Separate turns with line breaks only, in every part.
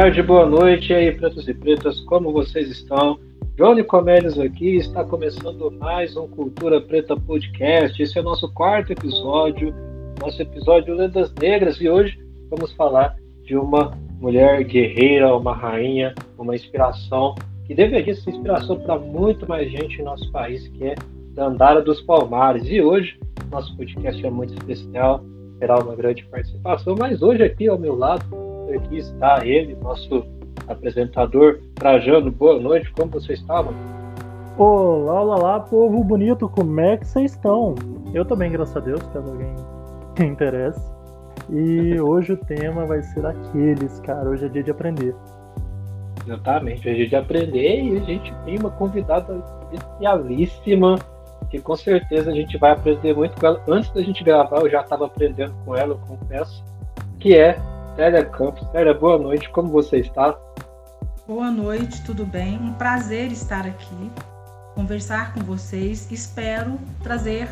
tarde, boa noite aí, pretos e pretas, como vocês estão? Johnny Comédios aqui, está começando mais um Cultura Preta Podcast. Esse é o nosso quarto episódio, nosso episódio Lendas Negras, e hoje vamos falar de uma mulher guerreira, uma rainha, uma inspiração que deveria ser inspiração para muito mais gente em nosso país, que é Dandara dos Palmares. E hoje, nosso podcast é muito especial, terá uma grande participação, mas hoje aqui ao meu lado, aqui está ele, nosso apresentador Trajano. Boa noite, como você está, mano?
Olá, olá, olá, povo bonito, como é que vocês estão? Eu também, graças a Deus, caso alguém interesse. E hoje o tema vai ser aqueles, cara. Hoje é dia de aprender.
Exatamente, hoje é dia de aprender e a gente tem uma convidada especialíssima que com certeza a gente vai aprender muito com ela. Antes da gente gravar, eu já estava aprendendo com ela, eu confesso, que é Célia Campos. Célia, boa noite, como você está?
Boa noite, tudo bem? Um prazer estar aqui, conversar com vocês. Espero trazer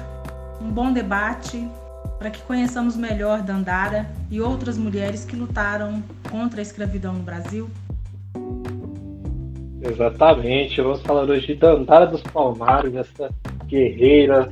um bom debate para que conheçamos melhor Dandara e outras mulheres que lutaram contra a escravidão no Brasil.
Exatamente, vamos falar hoje de Dandara dos Palmares, essa guerreira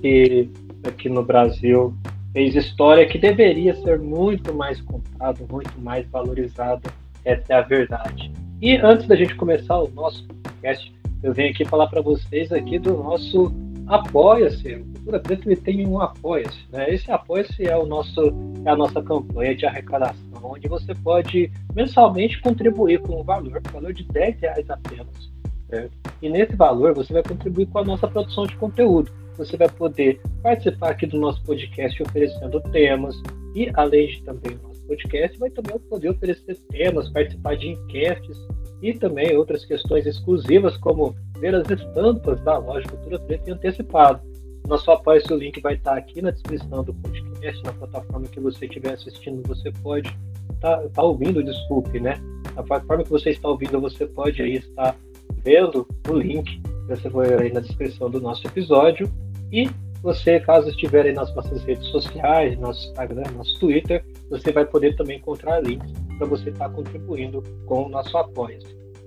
que aqui no Brasil fez história que deveria ser muito mais contada, muito mais valorizada. Essa é a verdade. E antes da gente começar o nosso podcast, eu venho aqui falar para vocês aqui do nosso Apoia-se. Cultura Preta tem um Apoia-se. Né? Esse Apoia-se é, o nosso, é a nossa campanha de arrecadação, onde você pode mensalmente contribuir com um valor, um valor de 10 reais apenas. Certo? E nesse valor você vai contribuir com a nossa produção de conteúdo você vai poder participar aqui do nosso podcast oferecendo temas e, além de também o nosso podcast, vai também poder oferecer temas, participar de enquetes e também outras questões exclusivas, como ver as estampas da loja Cultura Preta em antecipado. Nosso apoio, o link vai estar aqui na descrição do podcast, na plataforma que você estiver assistindo, você pode estar tá, tá ouvindo, desculpe, né? Na plataforma que você está ouvindo, você pode aí estar vendo o link você vai aí na descrição do nosso episódio e você, caso estiver aí nas nossas redes sociais, nosso Instagram, nosso Twitter, você vai poder também encontrar links para você estar tá contribuindo com o nosso apoio.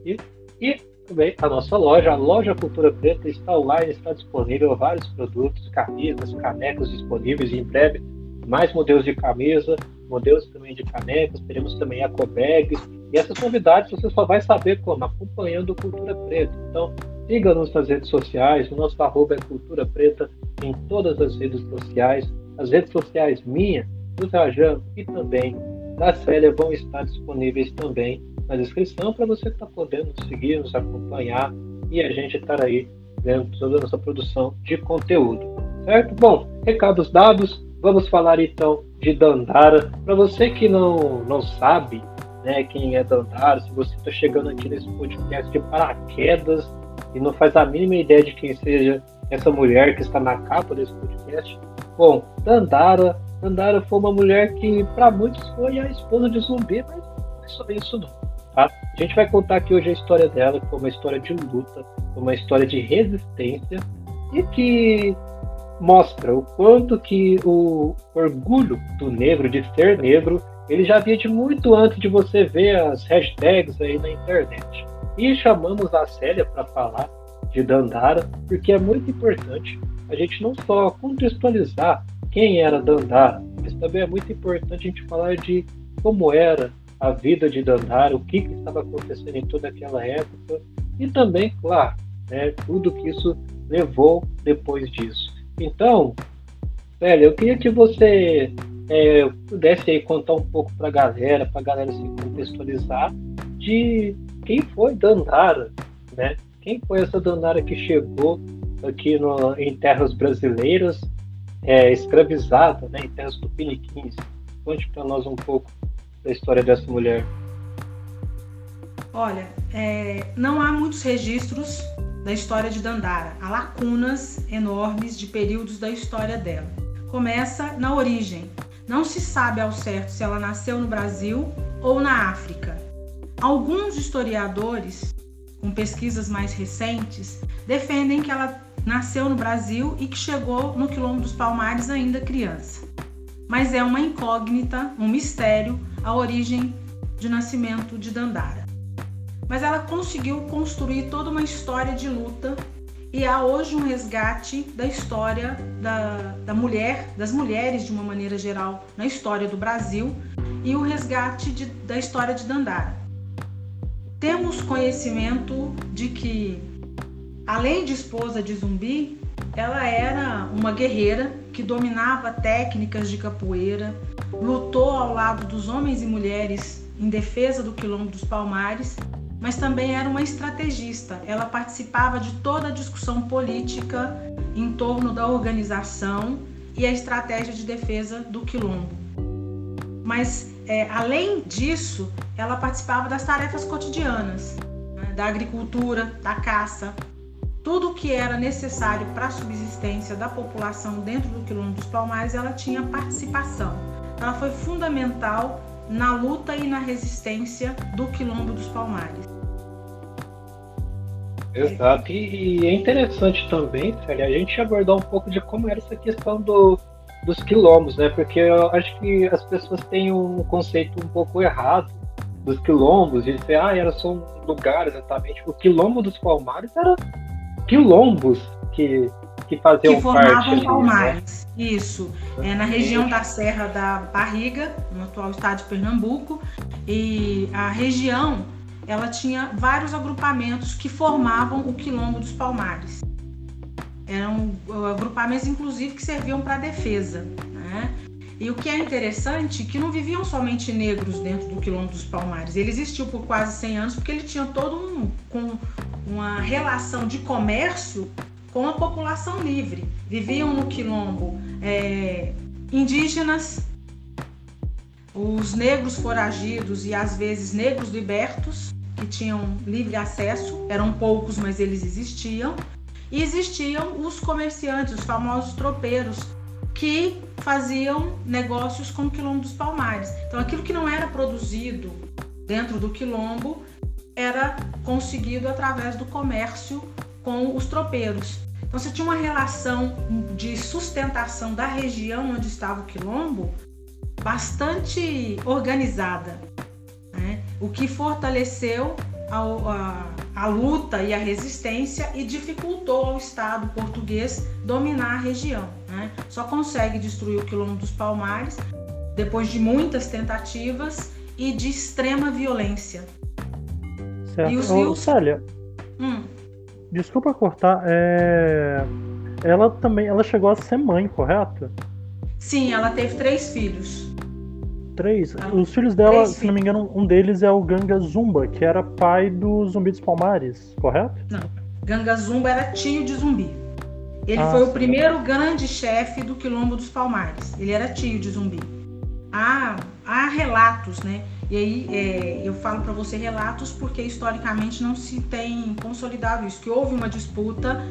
E, e também a nossa loja, a loja Cultura Preta está online, está disponível vários produtos, camisas, canecas disponíveis em breve, mais modelos de camisa, modelos também de canecas, teremos também ecobags, e essas novidades você só vai saber como? Acompanhando Cultura Preta. Então, Siga-nos nas redes sociais, o nosso arroba é Cultura Preta em todas as redes sociais. As redes sociais minha, do Trajano e também da Célia vão estar disponíveis também na descrição para você estar tá podendo seguir, nos acompanhar e a gente estar aí vendo toda a nossa produção de conteúdo. Certo? Bom, recados dados, vamos falar então de Dandara. Para você que não, não sabe né, quem é Dandara, se você está chegando aqui nesse podcast de paraquedas, e não faz a mínima ideia de quem seja essa mulher que está na capa desse podcast. Bom, Dandara, Dandara foi uma mulher que para muitos foi a esposa de Zumbi, mas não é só isso não. Tá? A gente vai contar aqui hoje a história dela, que foi uma história de luta, uma história de resistência e que mostra o quanto que o orgulho do negro, de ser negro, ele já havia de muito antes de você ver as hashtags aí na internet. E chamamos a Célia para falar de Dandara, porque é muito importante a gente não só contextualizar quem era Dandara, mas também é muito importante a gente falar de como era a vida de Dandara, o que, que estava acontecendo em toda aquela época e também, claro, né, tudo que isso levou depois disso. Então, Célia, eu queria que você é, pudesse aí contar um pouco para a galera, para a galera se contextualizar de quem foi Dandara, né? Quem foi essa Dandara que chegou aqui no, em terras brasileiras, é, escravizada, né, em terras tupiniquins? Conte para nós um pouco da história dessa mulher.
Olha, é, não há muitos registros da história de Dandara. Há lacunas enormes de períodos da história dela. Começa na origem. Não se sabe ao certo se ela nasceu no Brasil ou na África. Alguns historiadores, com pesquisas mais recentes, defendem que ela nasceu no Brasil e que chegou no Quilombo dos Palmares ainda criança. Mas é uma incógnita, um mistério, a origem de nascimento de Dandara. Mas ela conseguiu construir toda uma história de luta e há hoje um resgate da história da, da mulher, das mulheres de uma maneira geral na história do Brasil e o resgate de, da história de Dandara. Temos conhecimento de que, além de esposa de zumbi, ela era uma guerreira que dominava técnicas de capoeira, lutou ao lado dos homens e mulheres em defesa do quilombo dos Palmares mas também era uma estrategista. Ela participava de toda a discussão política em torno da organização e a estratégia de defesa do quilombo. Mas, é, além disso, ela participava das tarefas cotidianas, né, da agricultura, da caça, tudo que era necessário para a subsistência da população dentro do quilombo dos Palmares, ela tinha participação. Ela foi fundamental na luta e na resistência do Quilombo dos Palmares.
Exato, e, é interessante também, Célia, a gente abordar um pouco de como era essa questão do, dos quilombos, né? Porque eu acho que as pessoas têm um conceito um pouco errado dos quilombos, de dizer, ah, era só um lugar exatamente. O quilombo dos Palmares era quilombos que que faziam
que formavam parte, palmares. Né? Isso, é na região da Serra da Barriga, no atual estado de Pernambuco, e a região ela tinha vários agrupamentos que formavam o quilombo dos Palmares. Eram agrupamentos, inclusive, que serviam para defesa. Né? E o que é interessante, que não viviam somente negros dentro do quilombo dos Palmares. Ele existiu por quase 100 anos porque ele tinha todo um com uma relação de comércio com a população livre. Viviam no quilombo é, indígenas, os negros foragidos e às vezes negros libertos, que tinham livre acesso, eram poucos, mas eles existiam. E existiam os comerciantes, os famosos tropeiros, que faziam negócios com o quilombo dos Palmares. Então, aquilo que não era produzido dentro do quilombo era conseguido através do comércio com os tropeiros. Então você tinha uma relação de sustentação da região onde estava o quilombo bastante organizada, né? o que fortaleceu a, a, a, luta e a resistência e dificultou ao Estado português dominar a região. Né? Só consegue destruir o quilombo dos Palmares depois de muitas tentativas e de extrema violência.
Certo. E os rios... Célia, hum. Desculpa cortar, é... ela também, ela chegou a ser mãe, correto?
Sim, ela teve três filhos.
Três? Ela... Os filhos dela, três se não me engano, um deles é o Ganga Zumba, que era pai do Zumbi dos Palmares, correto?
Não, Ganga Zumba era tio de Zumbi. Ele ah, foi sim. o primeiro grande chefe do Quilombo dos Palmares. Ele era tio de Zumbi. Há, há relatos, né? E aí é, eu falo para você relatos porque historicamente não se tem consolidado isso, que houve uma disputa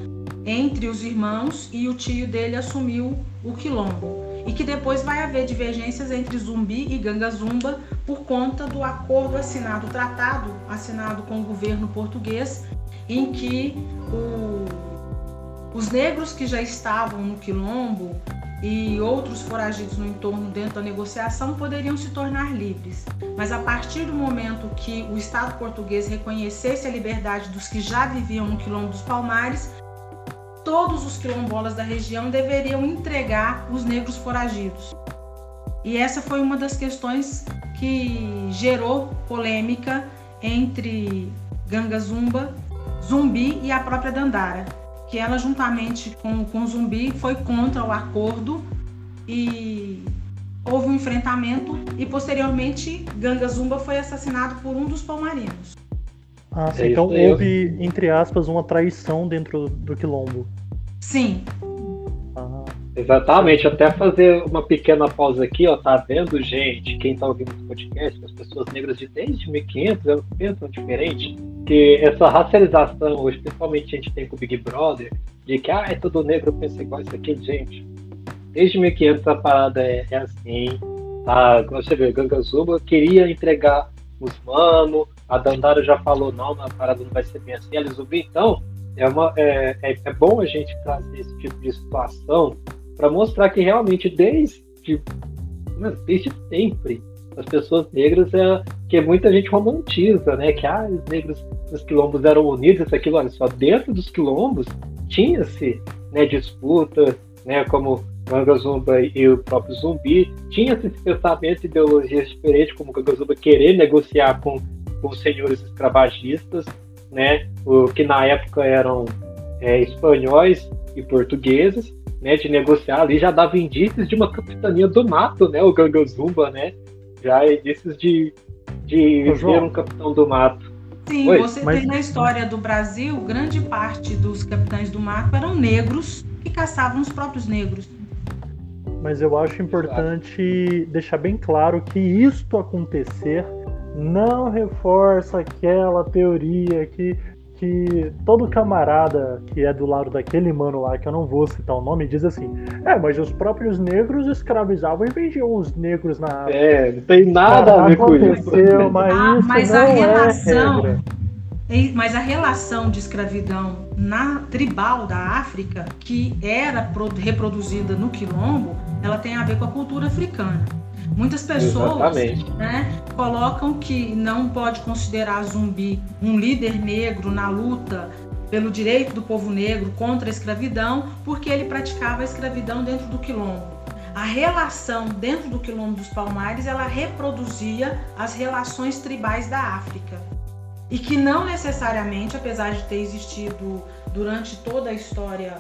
entre os irmãos e o tio dele assumiu o quilombo. E que depois vai haver divergências entre Zumbi e Ganga Zumba por conta do acordo assinado, tratado assinado com o governo português, em que o, os negros que já estavam no quilombo e outros foragidos no entorno dentro da negociação poderiam se tornar livres. Mas a partir do momento que o Estado português reconhecesse a liberdade dos que já viviam no Quilombo dos Palmares, todos os quilombolas da região deveriam entregar os negros foragidos. E essa foi uma das questões que gerou polêmica entre Ganga Zumba, Zumbi e a própria Dandara que ela juntamente com, com Zumbi foi contra o acordo e houve um enfrentamento e posteriormente Ganga Zumba foi assassinado por um dos palmarinos.
Ah, sim. É então houve, entre aspas, uma traição dentro do quilombo.
Sim.
Ah. Exatamente, até fazer uma pequena pausa aqui, ó, tá vendo, gente, quem tá ouvindo esse podcast, as pessoas negras de desde 1500 elas pensam diferente, que essa racialização, hoje, principalmente a gente tem com o Big Brother, de que ah, é tudo negro, pensa igual isso aqui, gente. Desde 1500 a parada é, é assim, tá? Você vê, Gangazuba queria entregar os mano, a Dandara já falou, não, a parada não vai ser bem assim, a Lizubi, então, é, uma, é, é, é, bom a gente trazer esse tipo de situação para mostrar que realmente desde, desde sempre as pessoas negras é, que muita gente romantiza, né? Que ah, os negros nos quilombos eram unidos, isso aquilo, olha só, dentro dos quilombos tinha-se né, disputa, né, como Zumba e o próprio Zumbi, tinha-se pensamento, ideologias diferentes, como Zumba querer negociar com os senhores escravagistas, né, o, que na época eram é, espanhóis e portugueses, né, de negociar ali, já dava indícios de uma capitania do mato, né, o Zumba, né, já indícios de, de ser um capitão do mato.
Sim, Oi, você mas... tem na história do Brasil, grande parte dos capitães do mato eram negros que caçavam os próprios negros.
Mas eu acho importante deixar bem claro que isto acontecer não reforça aquela teoria que que todo camarada que é do lado daquele mano lá, que eu não vou citar o nome, diz assim: É, mas os próprios negros escravizavam e vendiam os negros na
África. É, não tem nada a ver com isso.
Mas, ah, isso mas não a é relação.
É mas a relação de escravidão na tribal da África, que era reproduzida no quilombo, ela tem a ver com a cultura africana. Muitas pessoas né, colocam que não pode considerar Zumbi um líder negro na luta pelo direito do povo negro contra a escravidão, porque ele praticava a escravidão dentro do quilombo. A relação dentro do quilombo dos Palmares, ela reproduzia as relações tribais da África. E que não necessariamente, apesar de ter existido durante toda a história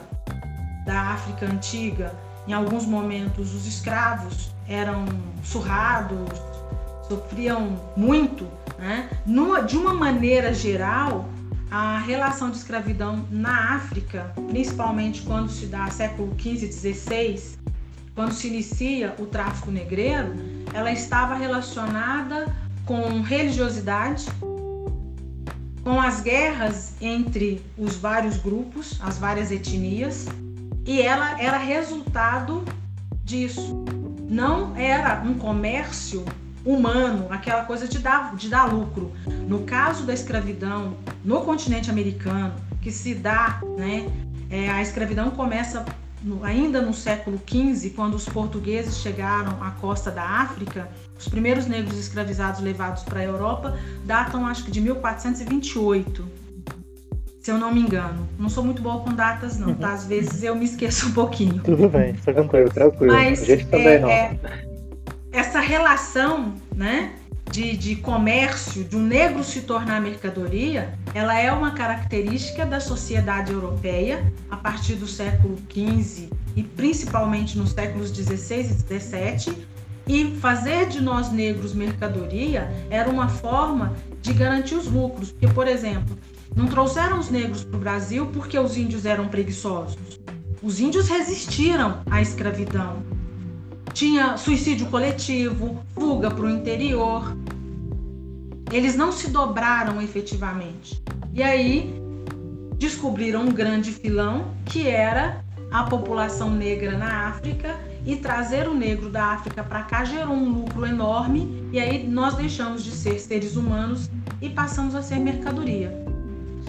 da África antiga, em alguns momentos os escravos eram surrados, sofriam muito, né? De uma maneira geral, a relação de escravidão na África, principalmente quando se dá século XV XVI, quando se inicia o tráfico negreiro, ela estava relacionada com religiosidade, com as guerras entre os vários grupos, as várias etnias, e ela era resultado disso não era um comércio humano, aquela coisa de dar, de dar lucro. No caso da escravidão no continente americano, que se dá, né, é, a escravidão começa no, ainda no século XV, quando os portugueses chegaram à costa da África, os primeiros negros escravizados levados para a Europa datam, acho que de 1428, se eu não me engano. Não sou muito boa com datas, não, tá? Às vezes eu me esqueço um pouquinho.
Tudo bem,
tá tranquilo, tranquilo. Mas, a gente também é, não. É,
essa relação, né? De, de comércio, de um negro se tornar mercadoria, ela é uma característica da sociedade europeia a partir do século XV e principalmente nos séculos XVI e XVII. E fazer de nós negros mercadoria era uma forma de garantir os lucros. Porque, por exemplo, não trouxeram os negros para o Brasil porque os índios eram preguiçosos. Os índios resistiram à escravidão. Tinha suicídio coletivo, fuga para o interior. Eles não se dobraram efetivamente. E aí descobriram um grande filão que era a população negra na África e trazer o negro da África para cá gerou um lucro enorme e aí nós deixamos de ser seres humanos e passamos a ser mercadoria.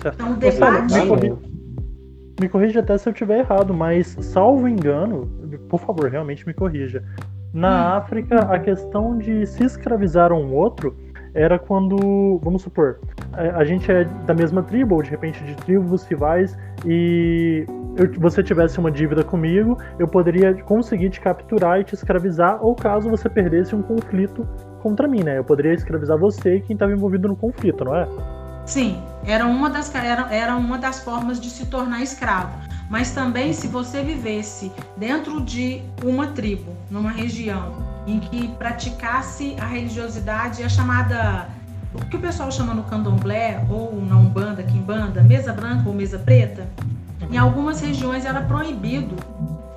Então, o debate.
Me, me corrija até se eu estiver errado, mas salvo engano, por favor, realmente me corrija. Na hum. África, a questão de se escravizar um outro era quando, vamos supor, a, gente é da mesma tribo, ou de repente de tribos rivais, e eu, você tivesse uma dívida comigo, eu poderia conseguir te capturar e te escravizar, ou caso você perdesse um conflito contra mim, né? Eu poderia escravizar você e quem estava envolvido no conflito, não é?
Sim, era uma das, era, era uma das formas de se tornar escravo. Mas também, se você vivesse dentro de uma tribo, numa região, em que praticasse a religiosidade, a chamada. O que o pessoal chama no candomblé, ou na Umbanda, Quimbanda, mesa branca ou mesa preta, em algumas regiões era proibido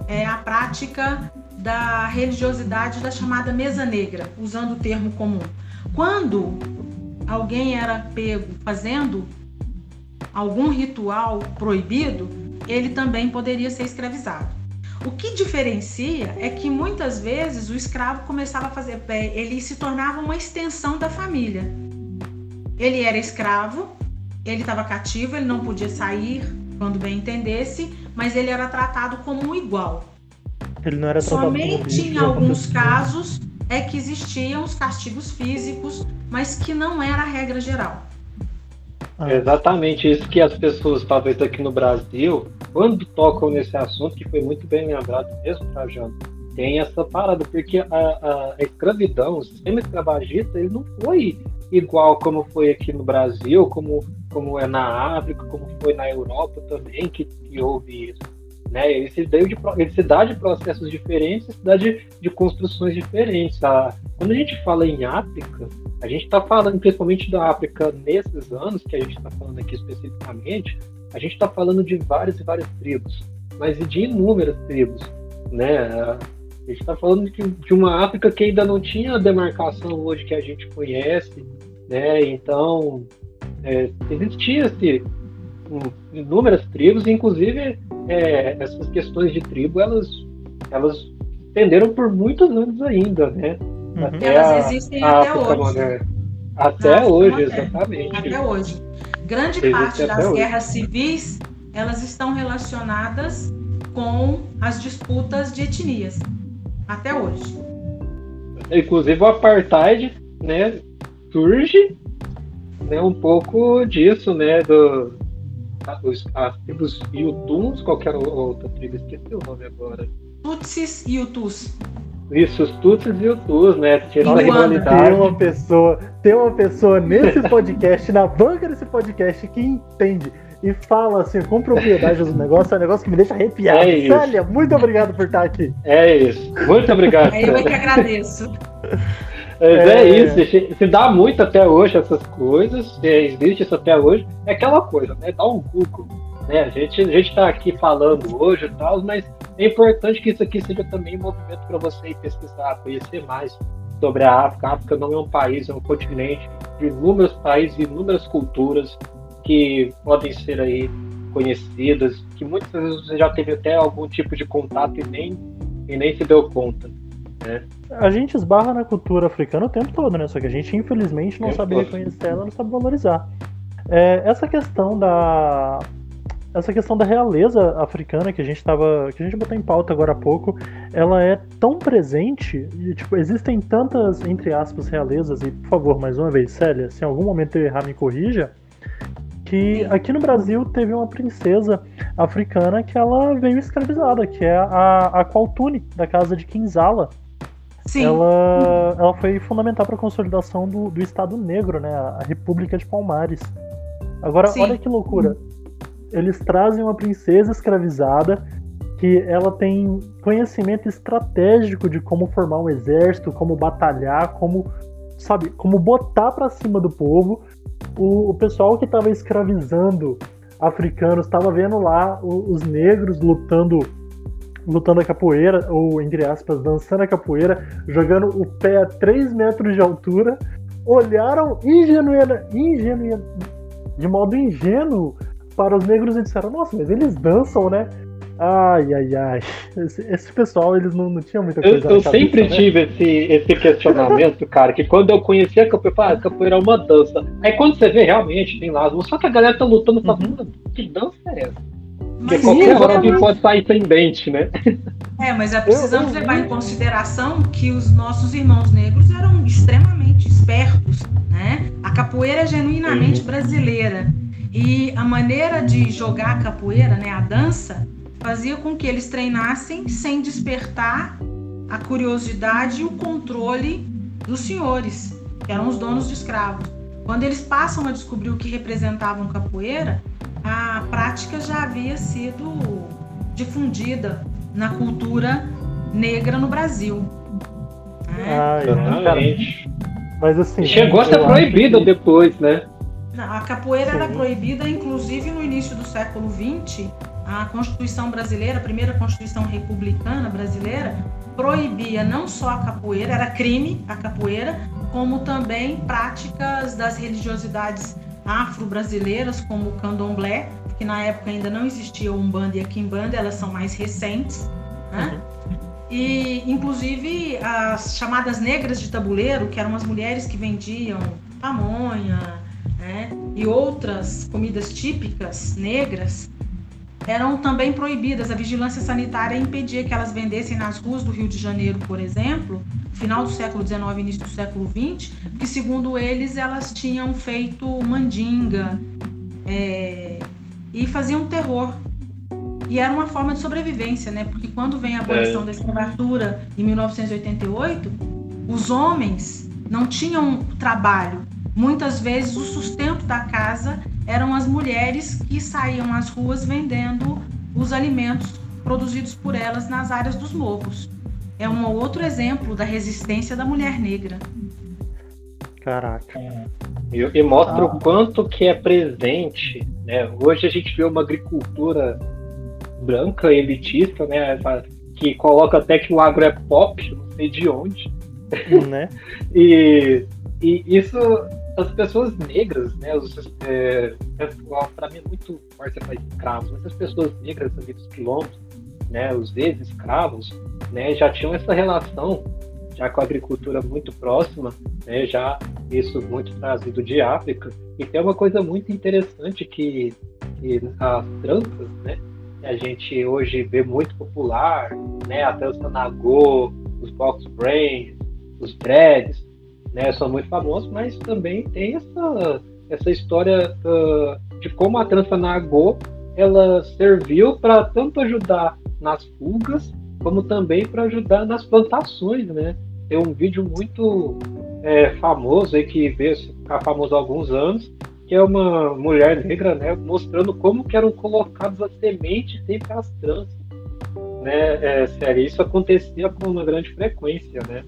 é, a prática da religiosidade da chamada mesa negra, usando o termo comum. Quando alguém era pego fazendo algum ritual proibido, ele também poderia ser escravizado. O que diferencia é que muitas vezes o escravo começava a fazer, é, ele se tornava uma extensão da família. Ele era escravo, ele estava cativo, ele não podia sair quando bem entendesse, mas ele era tratado como um igual.
Ele não era
Somente em alguns casos é que existiam os castigos físicos, mas que não era a regra geral.
É exatamente isso que as pessoas, talvez aqui no Brasil, quando tocam nesse assunto, que foi muito bem lembrado mesmo, Trajano, tem essa parada, porque a, a, a, escravidão, o sistema escravagista, ele não foi igual como foi aqui no Brasil, como, como é na África, como foi na Europa também, que, que houve isso. Né? Ele, se deu de, ele se dá de processos diferentes, se dá de, de construções diferentes. Quando a gente fala em África, a gente está falando principalmente da África nesses anos que a gente está falando aqui especificamente, a gente está falando de várias e várias tribos, mas de inúmeras tribos, né? A gente está falando de, de, uma África que ainda não tinha a demarcação hoje que a gente conhece, né? Então é, existia-se um, inúmeras tribos, inclusive é, essas questões de tribo elas elas estenderam por muitos anos ainda, né?
Uhum. Até Elas existem a, até hoje. Moderna.
Até hoje, exatamente.
Até hoje. Grande Existe parte das hoje. guerras civis, elas estão relacionadas com as disputas de etnias. Até hoje.
Inclusive o apartheid, né, surge né, um pouco disso, né, do, os, as tribos Yutuns, qualquer outra tribo, esqueci o nome agora.
Tutsis e Hutus.
Isso, os Tutsis e os Tus, né?
Tirando a rivalidade. Tem uma pessoa, tem uma pessoa nesse podcast, na banca desse podcast, que entende e fala assim com propriedade do negócio, é um negócio que me deixa arrepiado. É Célia, muito obrigado por estar aqui.
É isso. Muito obrigado.
É eu é que agradeço.
Mas é, é isso, se dá muito até hoje essas coisas, existe isso até hoje, é aquela coisa, né? Dá um Google. Né? A gente a está aqui falando hoje e tal, mas é importante que isso aqui seja também um movimento para você ir pesquisar, conhecer mais sobre a África. A África não é um país, é um continente de inúmeros países, inúmeras culturas que podem ser aí conhecidas, que muitas vezes você já teve até algum tipo de contato e nem, e nem se deu conta.
A gente esbarra na cultura africana o tempo todo, né? Só que a gente infelizmente não sabe reconhecer ela, não sabe valorizar. É, essa questão da, essa questão da realeza africana que a gente estava que a gente botou em pauta agora há pouco, ela é tão presente e tipo existem tantas entre aspas realezas e por favor mais uma vez Célia, se em algum momento eu errar me corrija, que aqui no Brasil teve uma princesa africana que ela veio escravizada, que é a, a Qualtune da casa de Kinzala. Sim. Ela, ela foi fundamental para a consolidação do, do Estado Negro, né, a República de Palmares. Agora, Sim. olha que loucura eles trazem uma princesa escravizada que ela tem conhecimento estratégico de como formar um exército, como batalhar, como sabe, como botar para cima do povo. O, o pessoal que estava escravizando africanos estava vendo lá os, os negros lutando lutando a capoeira, ou entre aspas, dançando a capoeira, jogando o pé a 3 metros de altura, olharam ingenuina, ingenu, de modo ingênuo para os negros e disseram, nossa, mas eles dançam, né? Ai, ai, ai. Esse, esse pessoal, eles não, não tinham muita coisa.
Eu, eu sempre né? tive esse, esse questionamento, cara, que quando eu conhecia a capoeira, ah, a capoeira é uma dança. Aí quando você vê, realmente, tem lá, só que a galera tá lutando, uhum. falando, que dança é essa? Porque mas qualquer alguém pode sair sem dente, né?
É, mas é, precisamos levar em consideração que os nossos irmãos negros eram extremamente espertos, né? A capoeira é genuinamente uhum. brasileira. E a maneira de jogar a capoeira, né, a dança, fazia com que eles treinassem sem despertar a curiosidade e o controle dos senhores, que eram os donos de escravos. Quando eles passam a descobrir o que representavam capoeira, a prática já havia sido difundida na cultura negra no Brasil.
Né? Ah, exatamente. Mas assim.
Chegou a ser proibido que... depois, né?
A capoeira Sim. era proibida, inclusive no início do século XX. A Constituição brasileira, a primeira Constituição republicana brasileira, proibia não só a capoeira, era crime a capoeira, como também práticas das religiosidades afro-brasileiras, como o candomblé, que na época ainda não existia Umbanda e a Quimbanda, elas são mais recentes. Né? Uhum. E, inclusive, as chamadas negras de tabuleiro, que eram as mulheres que vendiam pamonha, né? e outras comidas típicas negras, eram também proibidas. A vigilância sanitária impedia que elas vendessem nas ruas do Rio de Janeiro, por exemplo, final do século XIX, início do século XX, porque segundo eles elas tinham feito mandinga é, e faziam terror. E era uma forma de sobrevivência, né? Porque quando vem a abolição é. da escravatura em 1988, os homens não tinham trabalho. Muitas vezes o sustento da casa eram as mulheres que saíam às ruas vendendo os alimentos produzidos por elas nas áreas dos morros. É um outro exemplo da resistência da mulher negra.
Caraca.
E, e mostra ah. o quanto que é presente. Né? Hoje a gente vê uma agricultura branca, elitista, né? que coloca até que o agro é pop, não sei de onde. Né? e, e isso as pessoas negras, né, os, é, para mim é muito forte para escravos, mas as pessoas negras ali dos quilombos, né, os ex-escravos, né, já tinham essa relação já com a agricultura muito próxima, né, já isso muito trazido de África, e tem uma coisa muito interessante que, que as tranças, né, a gente hoje vê muito popular, né, a trança nagô, os box brains, os dreads, né, são muito famosos, mas também tem essa, essa história uh, de como a trança nagô ela serviu para tanto ajudar nas fugas, como também para ajudar nas plantações, né? Tem um vídeo muito é, famoso aí que veio ficar famoso há alguns anos, que é uma mulher negra, né, mostrando como que eram colocadas as sementes entre as tranças, né? É, sério, isso acontecia com uma grande frequência, né?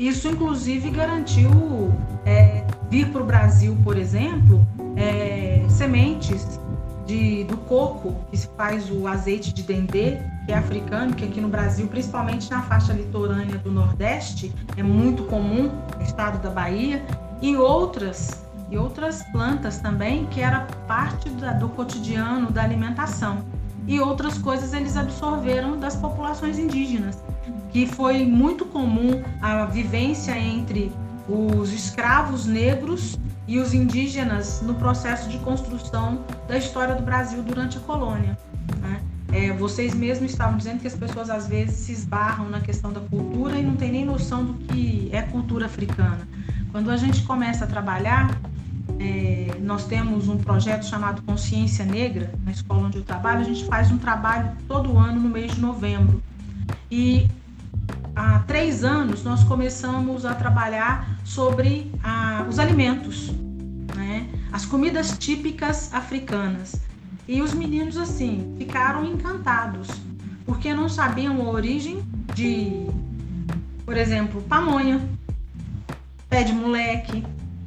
Isso, inclusive, garantiu é, vir para o Brasil, por exemplo, é, sementes de, do coco, que se faz o azeite de dendê, que é africano, que aqui no Brasil, principalmente na faixa litorânea do Nordeste, é muito comum, no estado da Bahia, e outras e outras plantas também, que era parte da, do cotidiano da alimentação. E outras coisas eles absorveram das populações indígenas que foi muito comum a vivência entre os escravos negros e os indígenas no processo de construção da história do Brasil durante a colônia. Né? É, vocês mesmos estavam dizendo que as pessoas às vezes se esbarram na questão da cultura e não tem nem noção do que é cultura africana. Quando a gente começa a trabalhar, é, nós temos um projeto chamado Consciência Negra, na escola onde eu trabalho, a gente faz um trabalho todo ano no mês de novembro. E há três anos nós começamos a trabalhar sobre ah, os alimentos, né? as comidas típicas africanas. E os meninos, assim, ficaram encantados, porque não sabiam a origem de, por exemplo, pamonha, pé de moleque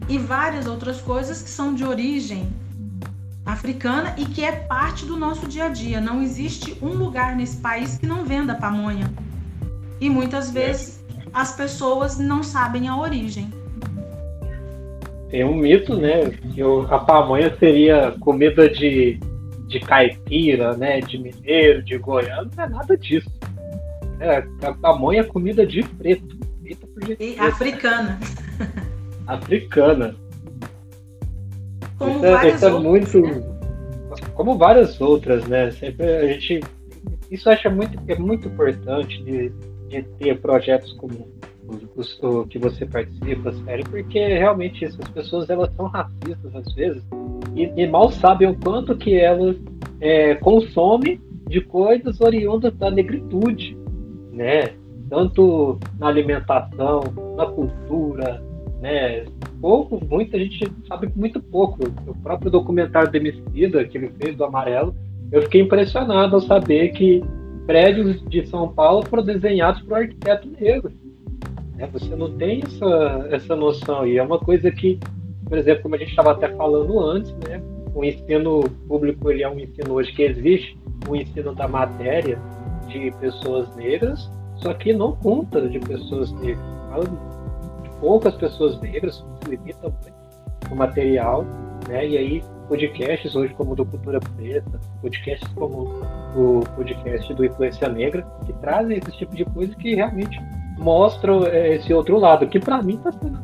e várias outras coisas que são de origem africana e que é parte do nosso dia a dia. Não existe um lugar nesse país que não venda pamonha. E muitas vezes as pessoas não sabem a origem.
Tem um mito, né? Que a pamonha seria comida de, de caipira, né? De mineiro, de goiano, não é nada disso. É, a pamonha é comida de preto.
Feita por e africana.
Africana. Como isso, é, isso é muito. Né? Como várias outras, né? Sempre a gente. Isso acha muito, é muito importante de de ter projetos como o que você participa, sério, porque realmente essas pessoas elas são racistas às vezes e, e mal sabem o quanto que elas é, consomem de coisas oriundas da negritude, né? Tanto na alimentação, na cultura, né? Pouco, muita gente sabe muito pouco. O próprio documentário Emicida, que ele fez do Amarelo, eu fiquei impressionado ao saber que prédios de São Paulo foram desenhados por um arquiteto negro. Né? Você não tem essa, essa noção. E é uma coisa que, por exemplo, como a gente estava até falando antes, né? o ensino público ele é um ensino hoje que existe, o ensino da matéria de pessoas negras, só que não conta de pessoas negras. Fala de poucas pessoas negras, se limita muito o material, né? E aí podcasts hoje como do Cultura Preta, podcasts como o podcast do Influência Negra, que trazem esse tipo de coisa que realmente mostram é, esse outro lado, que para mim está sendo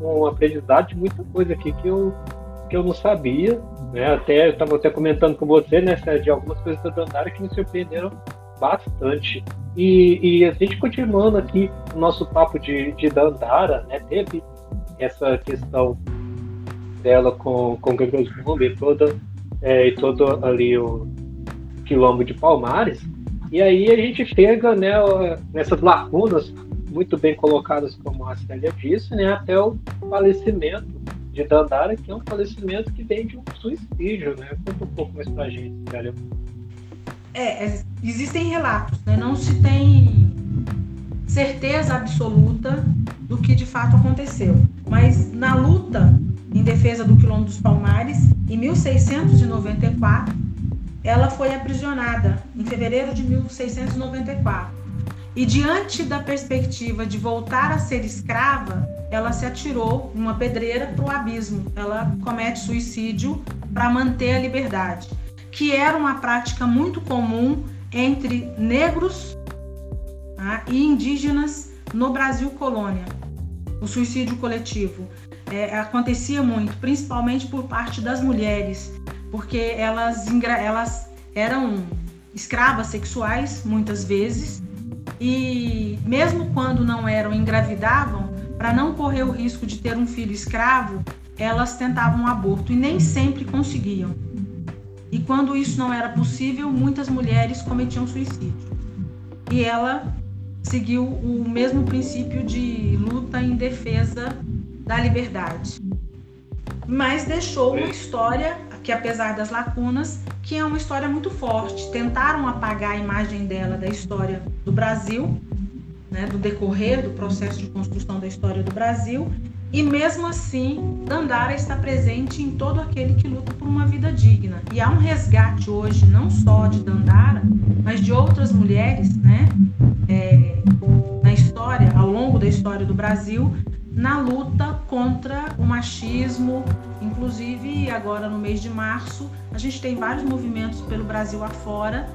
um aprendizado de muita coisa aqui que eu que eu não sabia, né? Até eu estava até comentando com você, né, de algumas coisas da Dandara que me surpreenderam bastante. E, e, a gente continuando aqui o nosso papo de, de Dandara, né? Teve essa questão dela com, com o e toda é, e todo ali o quilombo de Palmares. E aí a gente chega né, nessas lacunas muito bem colocadas, como a Célia disse, né, até o falecimento de Dandara, que é um falecimento que vem de um suicídio. Né? Conta um pouco mais pra gente, Célia.
É, é, existem relatos, né? não se tem certeza absoluta do que de fato aconteceu. Mas na luta em defesa do Quilombo dos Palmares, em 1694, ela foi aprisionada em fevereiro de 1694. E diante da perspectiva de voltar a ser escrava, ela se atirou numa pedreira para o abismo. Ela comete suicídio para manter a liberdade, que era uma prática muito comum entre negros tá, e indígenas no Brasil colônia. O suicídio coletivo é, acontecia muito, principalmente por parte das mulheres, porque elas, elas eram escravas sexuais muitas vezes e mesmo quando não eram engravidavam, para não correr o risco de ter um filho escravo, elas tentavam um aborto e nem sempre conseguiam. E quando isso não era possível, muitas mulheres cometiam suicídio. E ela seguiu o mesmo princípio de luta em defesa da liberdade. Mas deixou uma história que, apesar das lacunas, que é uma história muito forte. Tentaram apagar a imagem dela da história do Brasil, né, do decorrer do processo de construção da história do Brasil, e mesmo assim, Dandara está presente em todo aquele que luta por uma vida digna. E há um resgate hoje, não só de Dandara, mas de outras mulheres, né, é, na história, ao longo da história do Brasil, na luta contra o machismo. Inclusive, agora no mês de março, a gente tem vários movimentos pelo Brasil afora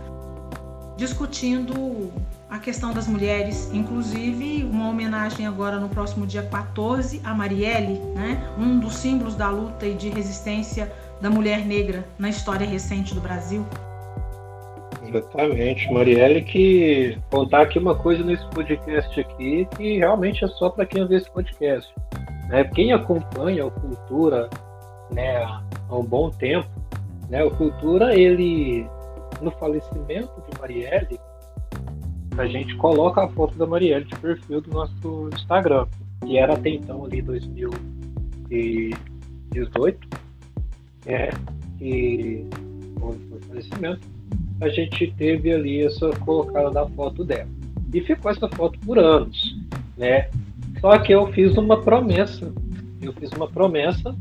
discutindo a questão das mulheres, inclusive uma homenagem agora no próximo dia 14 a Marielle, né? um dos símbolos da luta e de resistência da mulher negra na história recente do Brasil.
Exatamente, Marielle, que contar aqui uma coisa nesse podcast aqui que realmente é só para quem vê esse podcast. Né? Quem acompanha o Cultura né, há um bom tempo, né, o Cultura, ele, no falecimento de Marielle, a gente coloca a foto da Marielle de perfil do nosso Instagram, que era até então ali 2018, né, e com o falecimento a gente teve ali essa colocada da foto dela. E ficou essa foto por anos, né? Só que eu fiz uma promessa. Eu fiz uma promessa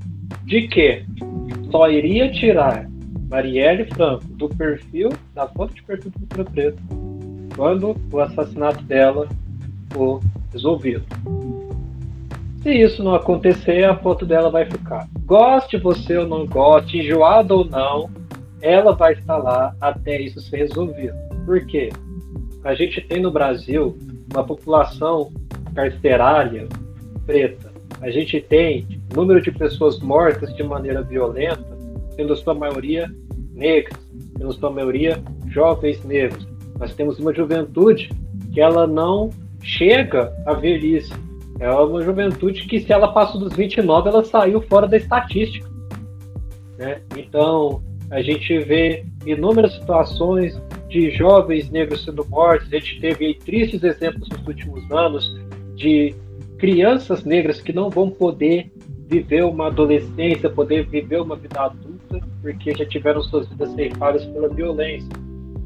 de que só iria tirar Marielle Franco do perfil, da foto de perfil do Cultura Preto, quando o assassinato dela for resolvido. Se isso não acontecer, a foto dela vai ficar. Goste você ou não goste, enjoado ou não, ela vai estar lá até isso ser resolvido. Por quê? A gente tem no Brasil uma população carcerária preta. A gente tem número de pessoas mortas de maneira violenta, sendo sua maioria negras, sendo sua maioria jovens negros. Nós temos uma juventude que ela não chega à velhice. É uma juventude que, se ela passou dos 29, ela saiu fora da estatística. Né? Então, a gente vê inúmeras situações de jovens negros sendo mortos. A gente teve aí, tristes exemplos nos últimos anos de crianças negras que não vão poder viver uma adolescência, poder viver uma vida adulta, porque já tiveram suas vidas ceifadas pela violência.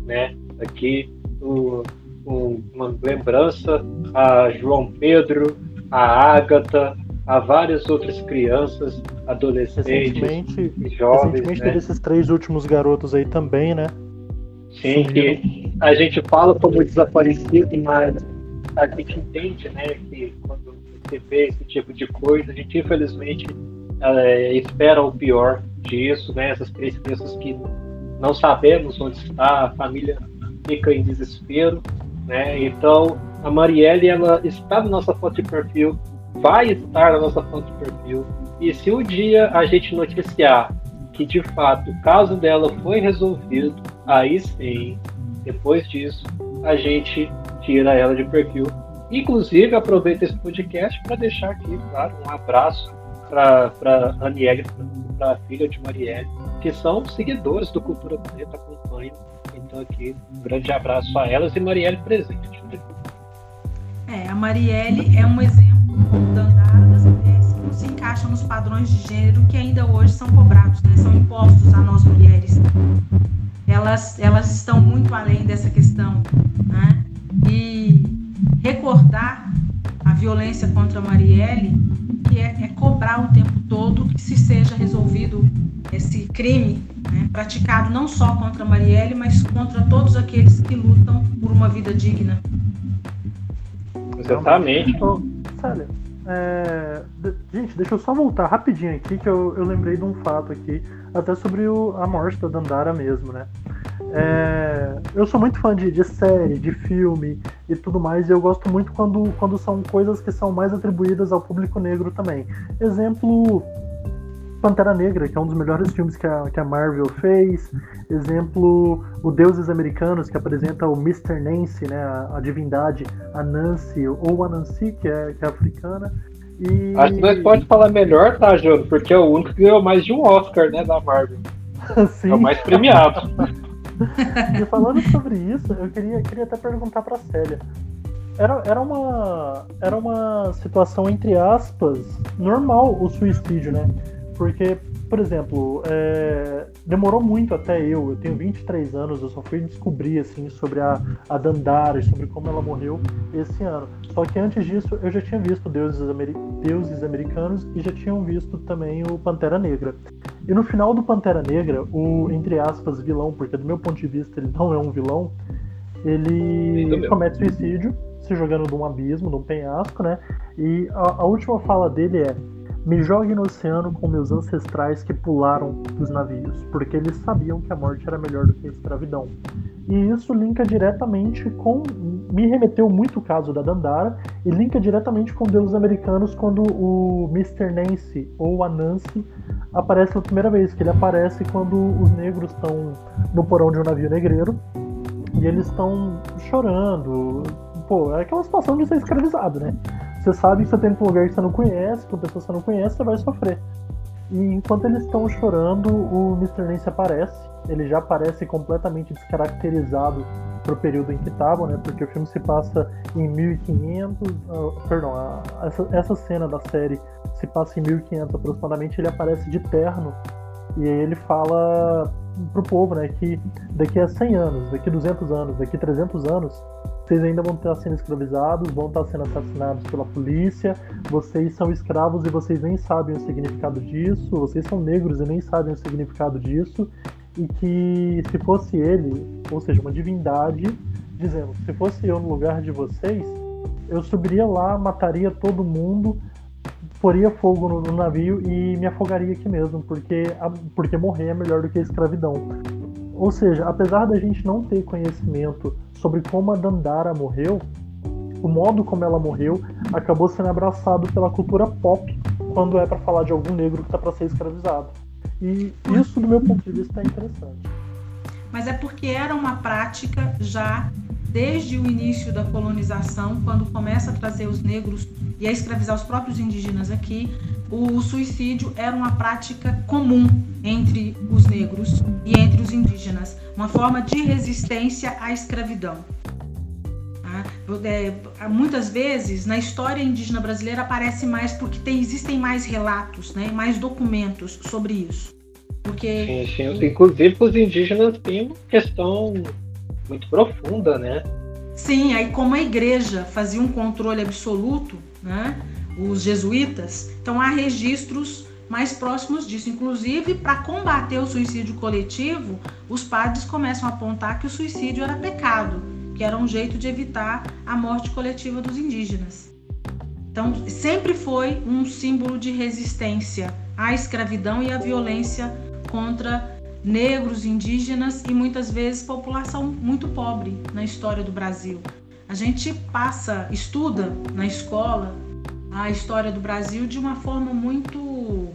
Né? Aqui, o, um, uma lembrança a João Pedro, a Ágata, a várias outras crianças, adolescentes e jovens. Recentemente
né? teve esses três últimos garotos aí também, né?
Sim, que a gente fala como desaparecido, mas a gente entende, né, que quando você vê esse tipo de coisa, a gente infelizmente é, espera o pior disso, né? Essas três crianças que não sabemos onde está, a família fica em desespero, né? Então a Marielle ela está na nossa foto de perfil vai estar na nossa foto de perfil. E se um dia a gente noticiar que de fato o caso dela foi resolvido, aí sim, depois disso, a gente tira ela de perfil. Inclusive, aproveita esse podcast para deixar aqui, claro, um abraço para Aniele, para a filha de Marielle, que são seguidores do Cultura Preta, acompanham. Então, aqui, um grande abraço a elas e Marielle presente.
É, a Marielle é um exemplo da andada das mulheres que não se encaixam nos padrões de gênero que ainda hoje são cobrados, né? são impostos a nós mulheres. Elas, elas estão muito além dessa questão. Né? E recordar a violência contra a Marielle, que é, é cobrar o tempo todo que se seja resolvido esse crime né? praticado não só contra a Marielle, mas contra todos aqueles que lutam por uma vida digna.
Exatamente.
Então, Célia, é, gente, deixa eu só voltar rapidinho aqui, que eu, eu lembrei de um fato aqui, até sobre o, a morte da Dandara mesmo, né? É, eu sou muito fã de, de, série, de filme e tudo mais, e eu gosto muito quando, quando são coisas que são mais atribuídas ao público negro também. Exemplo, Pantera Negra, que é um dos melhores filmes que a, que a Marvel fez. Exemplo, O Deuses Americanos, que apresenta o Mr. Nancy, né, a, a divindade, a Nancy, ou a Nancy, que é, que é africana. E...
Acho que nós pode falar melhor, tá, Júlio? Porque é o único que ganhou mais de um Oscar, né, da Marvel. Sim. É o mais premiado.
e falando sobre isso, eu queria, queria até perguntar pra Célia. Era, era, uma, era uma situação, entre aspas, normal o suicídio, né? Porque, por exemplo, é, demorou muito até eu, eu tenho 23 anos, eu só fui descobrir assim sobre a, a Dandara, sobre como ela morreu esse ano. Só que antes disso eu já tinha visto Deuses, Ameri Deuses Americanos e já tinham visto também o Pantera Negra. E no final do Pantera Negra, o, entre aspas, vilão, porque do meu ponto de vista ele não é um vilão, ele comete suicídio, se jogando de um abismo, de um penhasco, né? E a, a última fala dele é me jogue no oceano com meus ancestrais que pularam dos navios, porque eles sabiam que a morte era melhor do que a escravidão. E isso linka diretamente com. Me remeteu muito o caso da Dandara, e linka diretamente com deuses americanos quando o Mr. Nancy ou a Nancy aparece pela primeira vez, que ele aparece quando os negros estão no porão de um navio negreiro e eles estão chorando. Pô, é aquela situação de ser escravizado, né? Você sabe que você tem um lugar que você não conhece, com pessoas que você não conhece, você vai sofrer. E enquanto eles estão chorando, o Mr. Nance aparece. Ele já aparece completamente descaracterizado pro período em que estavam, né? Porque o filme se passa em 1500, uh, ah, perdão, a, essa, essa cena da série se passa em 1500 aproximadamente. Ele aparece de terno e aí ele fala pro povo, né, que daqui a 100 anos, daqui a 200 anos, daqui a 300 anos, vocês ainda vão estar sendo escravizados, vão estar sendo assassinados pela polícia, vocês são escravos e vocês nem sabem o significado disso, vocês são negros e nem sabem o significado disso, e que se fosse ele, ou seja, uma divindade, dizendo: se fosse eu no lugar de vocês, eu subiria lá, mataria todo mundo, poria fogo no, navio e me afogaria aqui mesmo, porque, porque morrer é melhor do que a escravidão. Ou seja, apesar da gente não ter conhecimento sobre como a Dandara morreu, o modo como ela morreu acabou sendo abraçado pela cultura pop quando é para falar de algum negro que está para ser escravizado. E isso, do meu ponto de vista, é interessante.
Mas é porque era uma prática já desde o início da colonização, quando começa a trazer os negros e a escravizar os próprios indígenas aqui, o suicídio era uma prática comum entre os negros e entre os indígenas, uma forma de resistência à escravidão. Tá? É, muitas vezes na história indígena brasileira aparece mais porque tem, existem mais relatos, né, mais documentos sobre isso. Porque...
Sim, sim. Inclusive os indígenas têm uma questão muito profunda, né?
Sim, aí como a igreja fazia um controle absoluto, né? os jesuítas, então há registros mais próximos disso. Inclusive, para combater o suicídio coletivo, os padres começam a apontar que o suicídio era pecado, que era um jeito de evitar a morte coletiva dos indígenas. Então, sempre foi um símbolo de resistência à escravidão e à violência contra negros, indígenas e muitas vezes população muito pobre na história do Brasil. A gente passa, estuda na escola a história do Brasil de uma forma muito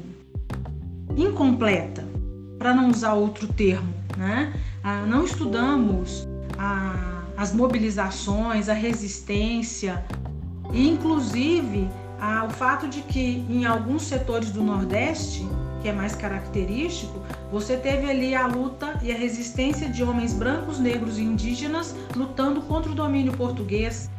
incompleta, para não usar outro termo. Né? Ah, não estudamos a, as mobilizações, a resistência, e inclusive o fato de que em alguns setores do Nordeste, que é mais característico, você teve ali a luta e a resistência de homens brancos, negros e indígenas lutando contra o domínio português.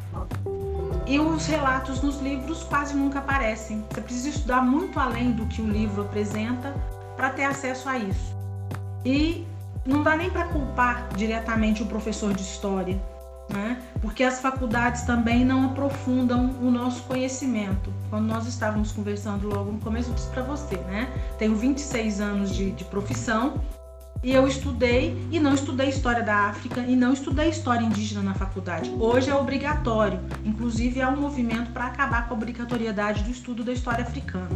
E os relatos nos livros quase nunca aparecem. Você precisa estudar muito além do que o livro apresenta para ter acesso a isso. E não dá nem para culpar diretamente o professor de história, né? porque as faculdades também não aprofundam o nosso conhecimento. Quando nós estávamos conversando logo no começo, eu disse para você, né? Tenho 26 anos de, de profissão e eu estudei e não estudei história da África e não estudei história indígena na faculdade. Hoje é obrigatório, inclusive é um movimento para acabar com a obrigatoriedade do estudo da história africana.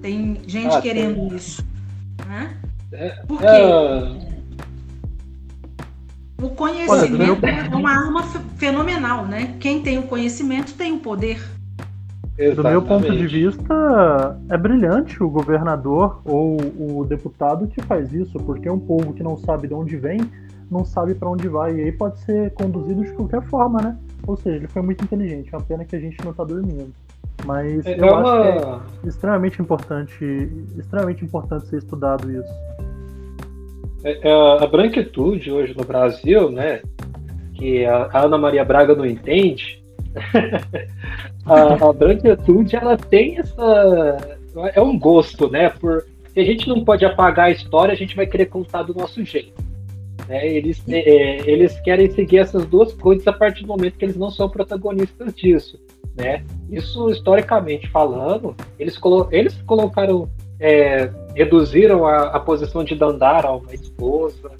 Tem gente ah, querendo tem... isso, né? É, Por quê? É... O conhecimento Olha, é uma arma fenomenal, né? Quem tem o conhecimento tem o poder.
Exatamente. Do meu ponto de vista, é brilhante o governador ou o deputado que faz isso, porque um povo que não sabe de onde vem, não sabe para onde vai, e aí pode ser conduzido de qualquer forma, né? Ou seja, ele foi muito inteligente, é uma pena que a gente não tá dormindo. Mas é, eu é uma... acho que é extremamente importante, extremamente importante ser estudado isso.
É, é, a branquitude hoje no Brasil, né, que a Ana Maria Braga não entende, a, a branquitude ela tem essa é um gosto, né? Por se a gente não pode apagar a história, a gente vai querer contar do nosso jeito. Né? Eles, é, eles querem seguir essas duas coisas a partir do momento que eles não são protagonistas disso. Né? Isso, historicamente falando, eles, colo eles colocaram é, reduziram a, a, posição de Dandara a uma esposa,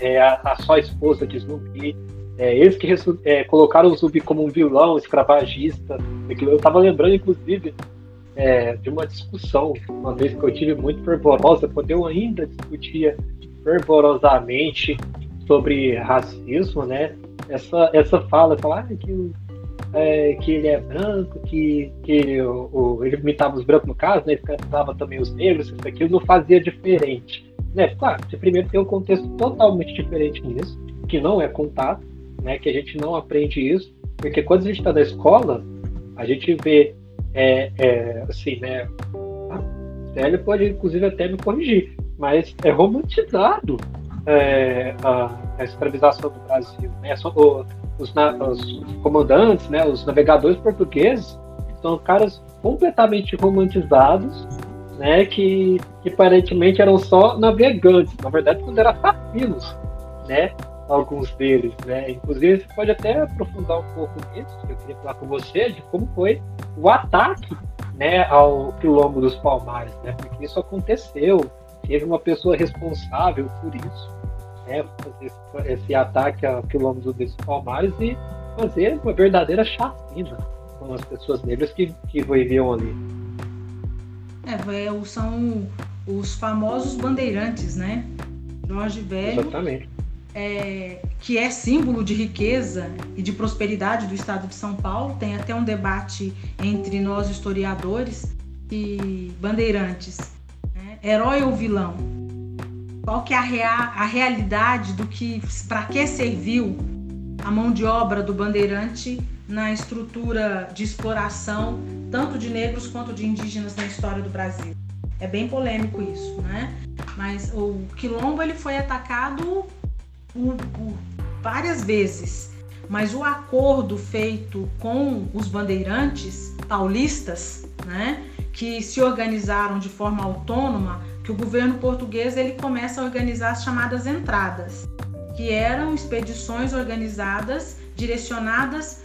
é, a, a, só esposa de Zumbi. É, eles que é, colocaram o Zumbi como um vilão escravagista. Eu estava lembrando, inclusive, é, de uma discussão, uma vez que eu tive muito fervorosa, quando eu ainda discutia fervorosamente sobre racismo, né? Essa, essa fala, falar ah, que é, que ele é branco, que, que o, o, ele imitava os brancos no caso, né, ele cantava também os negros, isso aqui não fazia diferente. Né? Claro, você primeiro tem um contexto totalmente diferente nisso, que não é contado, né, que a gente não aprende isso, porque quando a gente está na escola, a gente vê, é, é, assim, né, a Célia pode inclusive até me corrigir, mas é romantizado é, a, a, escravização do Brasil. Né? Os, os, comandantes, né, os navegadores portugueses, são caras completamente romantizados, né, que, que aparentemente eram só navegantes. Na verdade, quando eram assassinos, né, alguns deles, né. Inclusive, você pode até aprofundar um pouco nisso, que eu queria falar com você, de como foi o ataque, né, ao quilombo dos Palmares, né, porque isso aconteceu, teve uma pessoa responsável por isso, né, fazer esse ataque ao quilômetro dos Palmares e fazer uma verdadeira chacina com as pessoas negras que, que viviam ali.
É, são os famosos bandeirantes, né? Jorge Velho.
Exatamente.
É, que é símbolo de riqueza e de prosperidade do estado de São Paulo. Tem até um debate entre nós historiadores e bandeirantes. Herói ou vilão? qual que é a, rea, a realidade do que, para que serviu a mão de obra do bandeirante na estrutura de exploração tanto de negros quanto de indígenas na história do Brasil. É bem polêmico isso, né? Mas o quilombo ele foi atacado por, por várias vezes, mas o acordo feito com os bandeirantes paulistas, né, que se organizaram de forma autônoma que o governo português ele começa a organizar as chamadas entradas, que eram expedições organizadas, direcionadas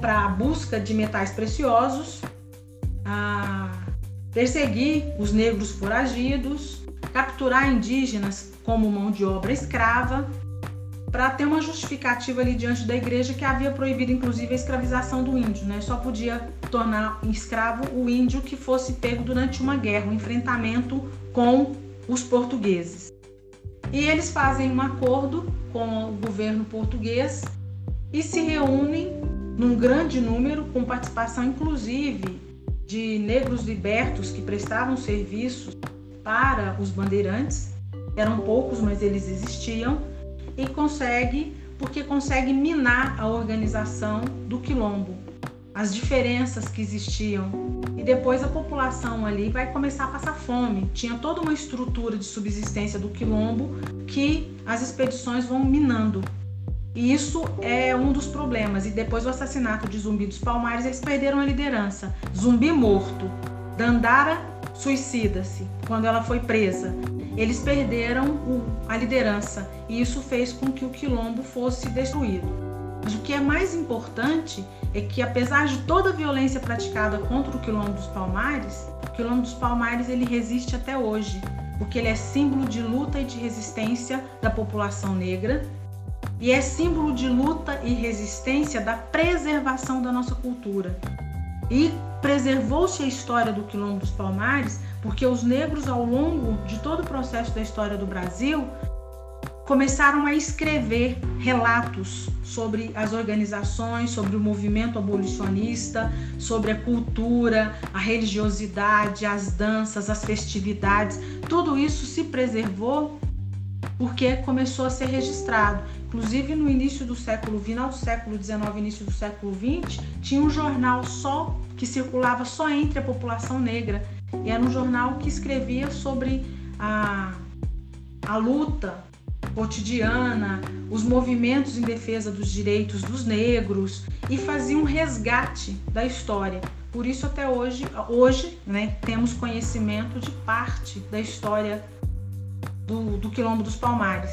para a busca de metais preciosos, a perseguir os negros foragidos, capturar indígenas como mão de obra escrava para ter uma justificativa ali diante da igreja que havia proibido inclusive a escravização do índio, né? Só podia tornar escravo o índio que fosse pego durante uma guerra, um enfrentamento com os portugueses. E eles fazem um acordo com o governo português e se reúnem num grande número, com participação inclusive de negros libertos que prestavam serviços para os bandeirantes. Eram poucos, mas eles existiam. E consegue, porque consegue minar a organização do quilombo, as diferenças que existiam. E depois a população ali vai começar a passar fome. Tinha toda uma estrutura de subsistência do quilombo que as expedições vão minando. E isso é um dos problemas. E depois do assassinato de Zumbi dos Palmares, eles perderam a liderança. Zumbi morto. Dandara suicida-se quando ela foi presa. Eles perderam a liderança e isso fez com que o quilombo fosse destruído. Mas o que é mais importante é que, apesar de toda a violência praticada contra o quilombo dos Palmares, o quilombo dos Palmares ele resiste até hoje, porque ele é símbolo de luta e de resistência da população negra e é símbolo de luta e resistência da preservação da nossa cultura. E preservou-se a história do Quilombo dos Palmares porque os negros, ao longo de todo o processo da história do Brasil, começaram a escrever relatos sobre as organizações, sobre o movimento abolicionista, sobre a cultura, a religiosidade, as danças, as festividades. Tudo isso se preservou porque começou a ser registrado. Inclusive no início do século, final do século XIX, início do século XX, tinha um jornal só que circulava só entre a população negra. E era um jornal que escrevia sobre a, a luta cotidiana, os movimentos em defesa dos direitos dos negros e fazia um resgate da história. Por isso até hoje, hoje, né, temos conhecimento de parte da história do, do Quilombo dos Palmares.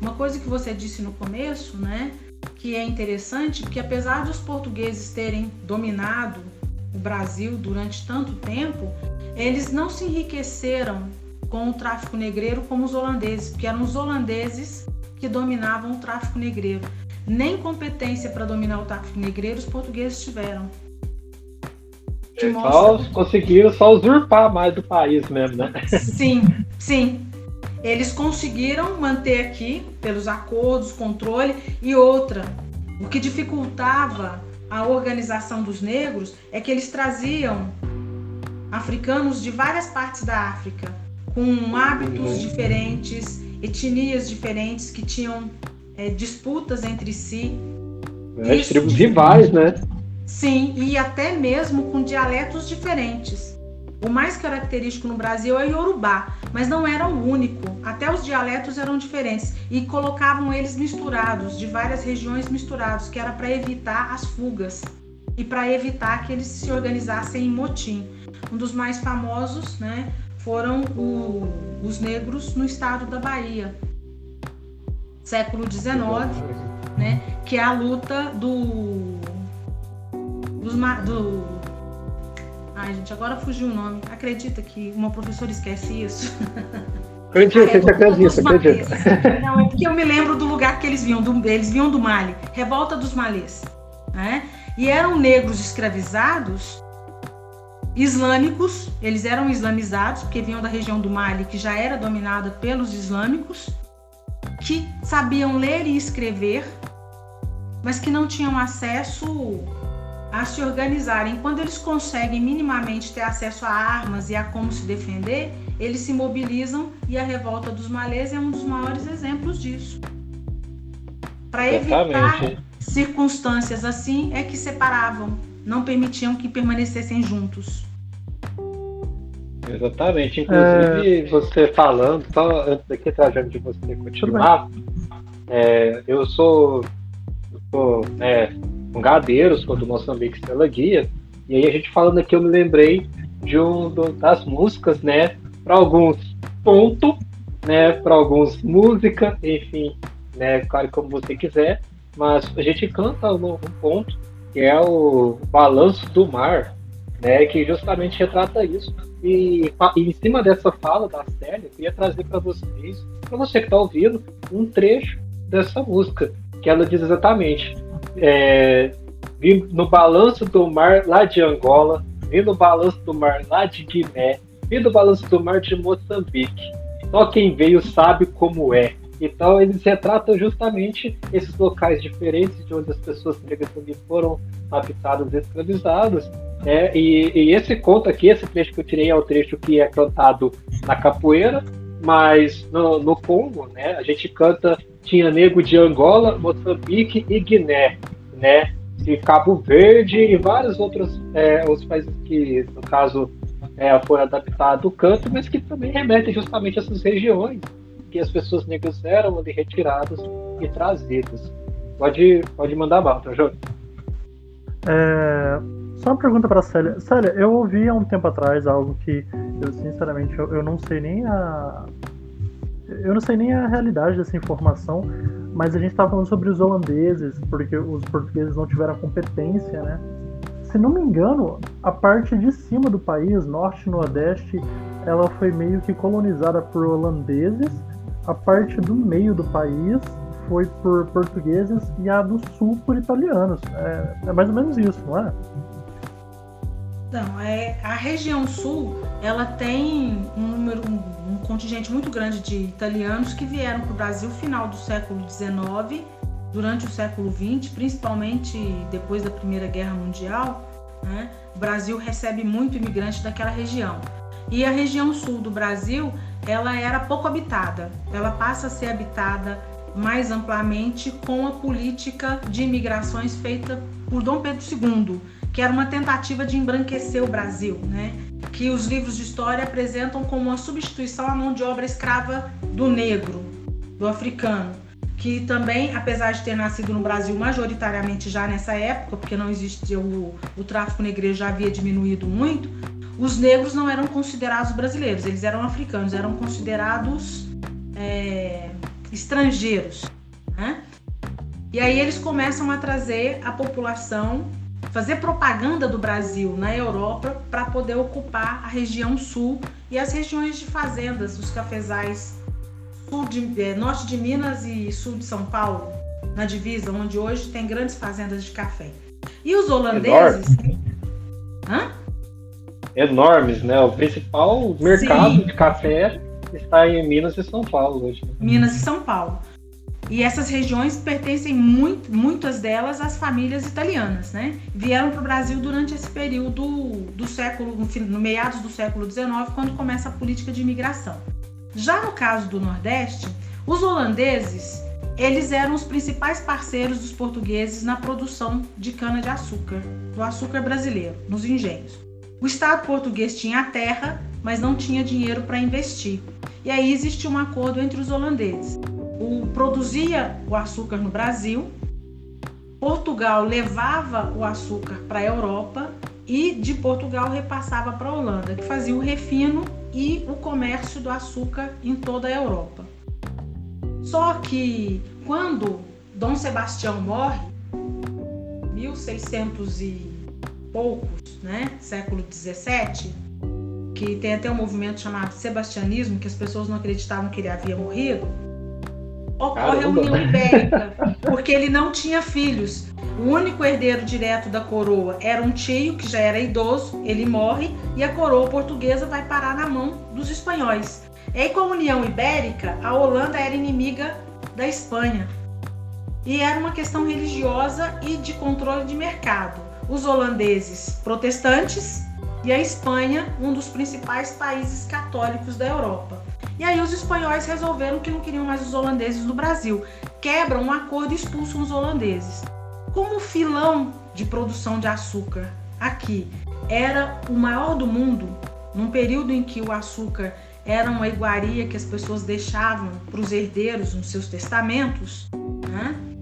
Uma coisa que você disse no começo, né, que é interessante, porque apesar dos portugueses terem dominado o Brasil durante tanto tempo, eles não se enriqueceram com o tráfico negreiro como os holandeses, porque eram os holandeses que dominavam o tráfico negreiro. Nem competência para dominar o tráfico negreiro os portugueses tiveram.
Só conseguiram só usurpar mais do país mesmo, né?
Sim, sim. Eles conseguiram manter aqui, pelos acordos, controle e outra. O que dificultava a organização dos negros é que eles traziam africanos de várias partes da África, com hábitos uhum. diferentes, etnias diferentes, que tinham é, disputas entre si.
É, tribos rivais, né?
Sim, e até mesmo com dialetos diferentes. O mais característico no Brasil é o Yorubá, mas não era o único. Até os dialetos eram diferentes e colocavam eles misturados, de várias regiões misturados, que era para evitar as fugas e para evitar que eles se organizassem em motim. Um dos mais famosos, né, foram o, os negros no estado da Bahia, século XIX, né, que é a luta do, dos, do Ai, gente, agora fugiu o nome. Acredita que uma professora esquece isso?
Acredito, você acredita,
acredita. Não, é porque eu me lembro do lugar que eles vinham, do, eles vinham do Mali, Revolta dos Malês. Né? E eram negros escravizados islâmicos, eles eram islamizados, porque vinham da região do Mali, que já era dominada pelos islâmicos, que sabiam ler e escrever, mas que não tinham acesso a se organizarem. Quando eles conseguem minimamente ter acesso a armas e a como se defender, eles se mobilizam e a revolta dos malês é um dos maiores exemplos disso. Para evitar circunstâncias assim é que separavam, não permitiam que permanecessem juntos.
Exatamente. Inclusive, é... você falando, só antes daqui, trajando de você continuar, é, eu sou, eu sou é, Gadeiros, quando Moçambique Estrela Guia. E aí a gente falando aqui, eu me lembrei de um das músicas, né? Para alguns ponto, né? Para alguns música, enfim, né? Claro como você quiser. Mas a gente canta um, um ponto que é o Balanço do Mar, né? Que justamente retrata isso. E, e em cima dessa fala da Célia, eu queria trazer para vocês, para você que está ouvindo, um trecho dessa música, que ela diz exatamente: é, vi no balanço do mar lá de Angola, no balanço do mar lá de Guiné, no balanço do mar de Moçambique. Só quem veio sabe como é. Então eles retratam justamente esses locais diferentes de onde as pessoas negras também foram raptados e escravizados. É, e, e, esse conto aqui, esse trecho que eu tirei é o trecho que é cantado na capoeira, mas no, no Congo, né, a gente canta, tinha nego de Angola, Moçambique e Guiné, né, de Cabo Verde e vários outros é, os países que, no caso, é, foi adaptado o canto, mas que também remete justamente a essas regiões que as pessoas negras eram ali retiradas e trazidas. Pode, pode mandar bala, tá, Jô?
É, só uma pergunta para Célia. Célia, eu ouvi há um tempo atrás algo que eu sinceramente eu, eu não sei nem a eu não sei nem a realidade dessa informação, mas a gente estava falando sobre os holandeses, porque os portugueses não tiveram competência, né? Se não me engano, a parte de cima do país, norte e nordeste, ela foi meio que colonizada por holandeses, a parte do meio do país foi por portugueses e a do sul por italianos. É, é mais ou menos isso, não é?
Não, é, a região sul ela tem um número, um, um contingente muito grande de italianos que vieram para o Brasil final do século XIX, durante o século XX, principalmente depois da Primeira Guerra Mundial. Né, o Brasil recebe muito imigrante daquela região. E a região sul do Brasil, ela era pouco habitada. Ela passa a ser habitada mais amplamente com a política de imigrações feita por Dom Pedro II que era uma tentativa de embranquecer o Brasil, né? que os livros de história apresentam como uma substituição à mão de obra escrava do negro, do africano, que também, apesar de ter nascido no Brasil majoritariamente já nessa época, porque não existia o, o tráfico negreiro já havia diminuído muito, os negros não eram considerados brasileiros, eles eram africanos, eram considerados é, estrangeiros. Né? E aí eles começam a trazer a população fazer propaganda do Brasil na Europa para poder ocupar a região sul e as regiões de fazendas, os cafezais sul de, é, norte de Minas e sul de São Paulo, na divisa, onde hoje tem grandes fazendas de café. E os holandeses. Enorme.
Hã? Enormes, né? O principal mercado Sim. de café está em Minas e São Paulo hoje.
Minas e São Paulo. E essas regiões pertencem muito, muitas delas às famílias italianas, né? Vieram para o Brasil durante esse período do século, no meados do século XIX, quando começa a política de imigração. Já no caso do Nordeste, os holandeses eles eram os principais parceiros dos portugueses na produção de cana-de-açúcar, do açúcar brasileiro, nos engenhos. O Estado português tinha a terra, mas não tinha dinheiro para investir. E aí existiu um acordo entre os holandeses o, produzia o açúcar no Brasil, Portugal levava o açúcar para a Europa e de Portugal repassava para a Holanda, que fazia o refino e o comércio do açúcar em toda a Europa. Só que quando Dom Sebastião morre, 1600 e poucos, né, século 17, que tem até um movimento chamado sebastianismo, que as pessoas não acreditavam que ele havia morrido, ocorre Caramba. a União Ibérica, porque ele não tinha filhos. O único herdeiro direto da coroa era um tio que já era idoso, ele morre e a coroa portuguesa vai parar na mão dos espanhóis. E aí, com a União Ibérica, a Holanda era inimiga da Espanha. E era uma questão religiosa e de controle de mercado. Os holandeses protestantes e a Espanha, um dos principais países católicos da Europa. E aí os espanhóis resolveram que não queriam mais os holandeses no Brasil. Quebram um acordo e expulsam os holandeses. Como o filão de produção de açúcar aqui era o maior do mundo, num período em que o açúcar era uma iguaria que as pessoas deixavam para os herdeiros nos seus testamentos, né?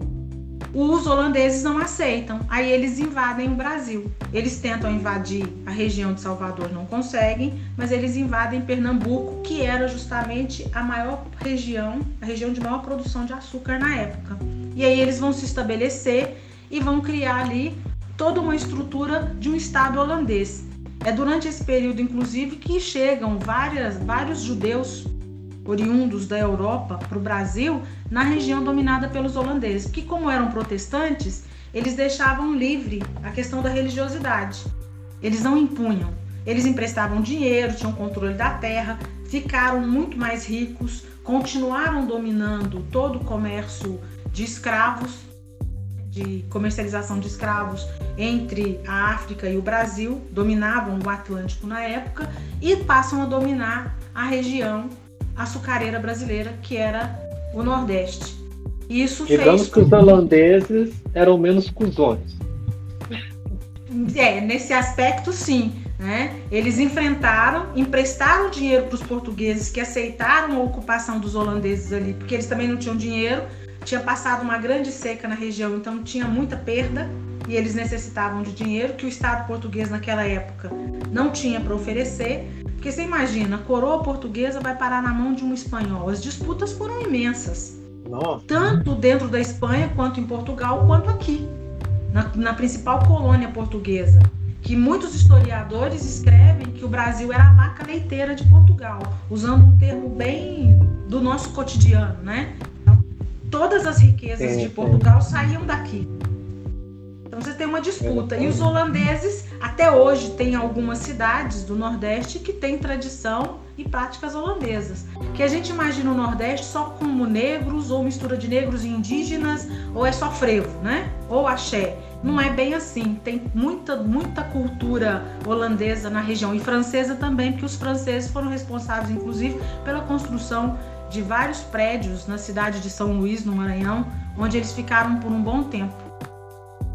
Os holandeses não aceitam. Aí eles invadem o Brasil. Eles tentam invadir a região de Salvador, não conseguem, mas eles invadem Pernambuco, que era justamente a maior região, a região de maior produção de açúcar na época. E aí eles vão se estabelecer e vão criar ali toda uma estrutura de um estado holandês. É durante esse período, inclusive, que chegam várias, vários judeus oriundos da Europa para o Brasil na região dominada pelos holandeses, que como eram protestantes, eles deixavam livre a questão da religiosidade. Eles não impunham. Eles emprestavam dinheiro, tinham controle da terra, ficaram muito mais ricos, continuaram dominando todo o comércio de escravos. de comercialização de escravos entre a África e o Brasil, dominavam o Atlântico na época e passam a dominar a região açucareira brasileira, que era o Nordeste. Isso
Digamos
fez
que os holandeses eram menos cuzões.
É, nesse aspecto sim. Né? Eles enfrentaram, emprestaram dinheiro para os portugueses que aceitaram a ocupação dos holandeses ali, porque eles também não tinham dinheiro, tinha passado uma grande seca na região, então tinha muita perda e eles necessitavam de dinheiro que o Estado português naquela época não tinha para oferecer. Porque você imagina, a coroa portuguesa vai parar na mão de um espanhol. As disputas foram imensas.
Nossa.
Tanto dentro da Espanha, quanto em Portugal, quanto aqui, na, na principal colônia portuguesa. Que muitos historiadores escrevem que o Brasil era a vaca leiteira de Portugal, usando um termo bem do nosso cotidiano, né? todas as riquezas de Portugal saíam daqui. Então você tem uma disputa. E os holandeses, até hoje, tem algumas cidades do Nordeste que têm tradição e práticas holandesas. Que a gente imagina o Nordeste só como negros, ou mistura de negros e indígenas, ou é só frevo, né? Ou axé. Não é bem assim. Tem muita, muita cultura holandesa na região e francesa também, porque os franceses foram responsáveis, inclusive, pela construção de vários prédios na cidade de São Luís, no Maranhão, onde eles ficaram por um bom tempo.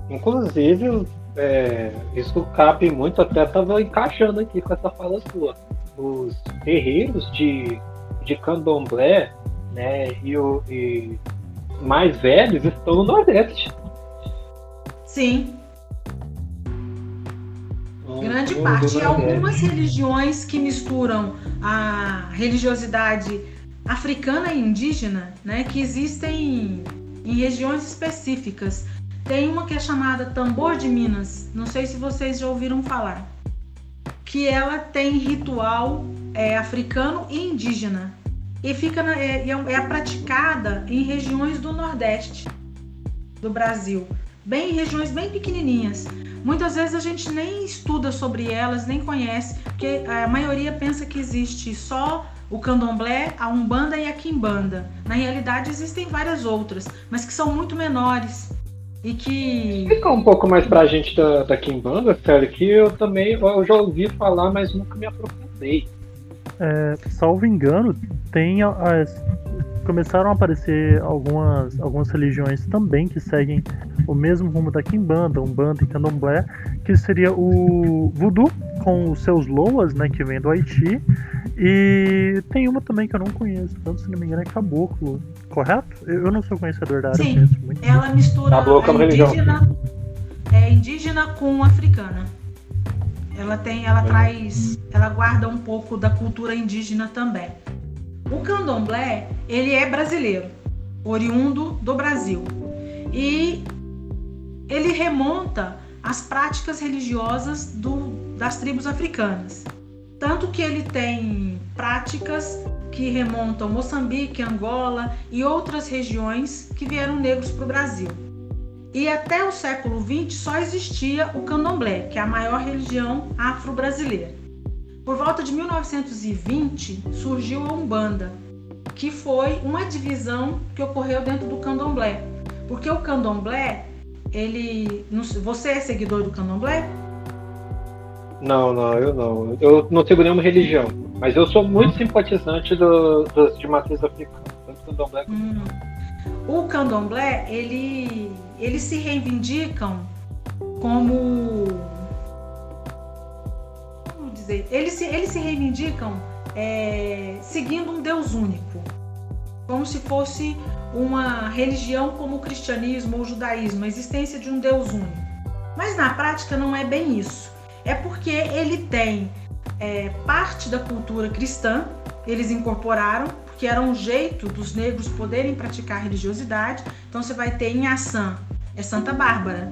Inclusive, é, isso cabe muito, até estava encaixando aqui com essa fala sua. Os terreiros de, de candomblé né, e, o, e mais velhos estão no Nordeste.
Sim. Grande parte. E algumas religiões que misturam a religiosidade africana e indígena, né, que existem em regiões específicas. Tem uma que é chamada Tambor de Minas, não sei se vocês já ouviram falar, que ela tem ritual é, africano e indígena. E fica na, é, é, é praticada em regiões do Nordeste do Brasil, bem regiões bem pequenininhas. Muitas vezes a gente nem estuda sobre elas, nem conhece, porque a maioria pensa que existe só o candomblé, a umbanda e a quimbanda. Na realidade existem várias outras, mas que são muito menores e que
explica um pouco mais pra gente da, da quimbanda, sério, que eu também eu já ouvi falar, mas nunca me aprofundei.
É, salvo engano, tem as, começaram a aparecer algumas, algumas religiões também que seguem o mesmo rumo da Kimbanda, Umbanda e Candomblé, que seria o Voodoo, com os seus loas, né, que vem do Haiti, e tem uma também que eu não conheço, tanto se não me engano é Caboclo, correto? Eu, não sou conhecedor da área,
Sim, muito ela mistura Caboclo, é indígena, é indígena com africana. Ela tem, ela traz, ela guarda um pouco da cultura indígena também. O candomblé, ele é brasileiro, oriundo do Brasil. E ele remonta às práticas religiosas do, das tribos africanas. Tanto que ele tem práticas que remontam Moçambique, Angola e outras regiões que vieram negros para o Brasil. E até o século XX só existia o candomblé, que é a maior religião afro-brasileira. Por volta de 1920 surgiu a Umbanda, que foi uma divisão que ocorreu dentro do Candomblé. Porque o Candomblé, ele. Você é seguidor do Candomblé?
Não, não, eu não. Eu não sigo nenhuma religião. Mas eu sou muito simpatizante do, dos de matriz africana, tanto Candomblé
hum. O Candomblé, ele, eles se reivindicam como dizer, eles se, eles se reivindicam é, seguindo um Deus único, como se fosse uma religião como o cristianismo ou o judaísmo, a existência de um Deus único. Mas na prática não é bem isso. É porque ele tem é, parte da cultura cristã, eles incorporaram, porque era um jeito dos negros poderem praticar religiosidade. Então você vai ter em Assam, é Santa Bárbara.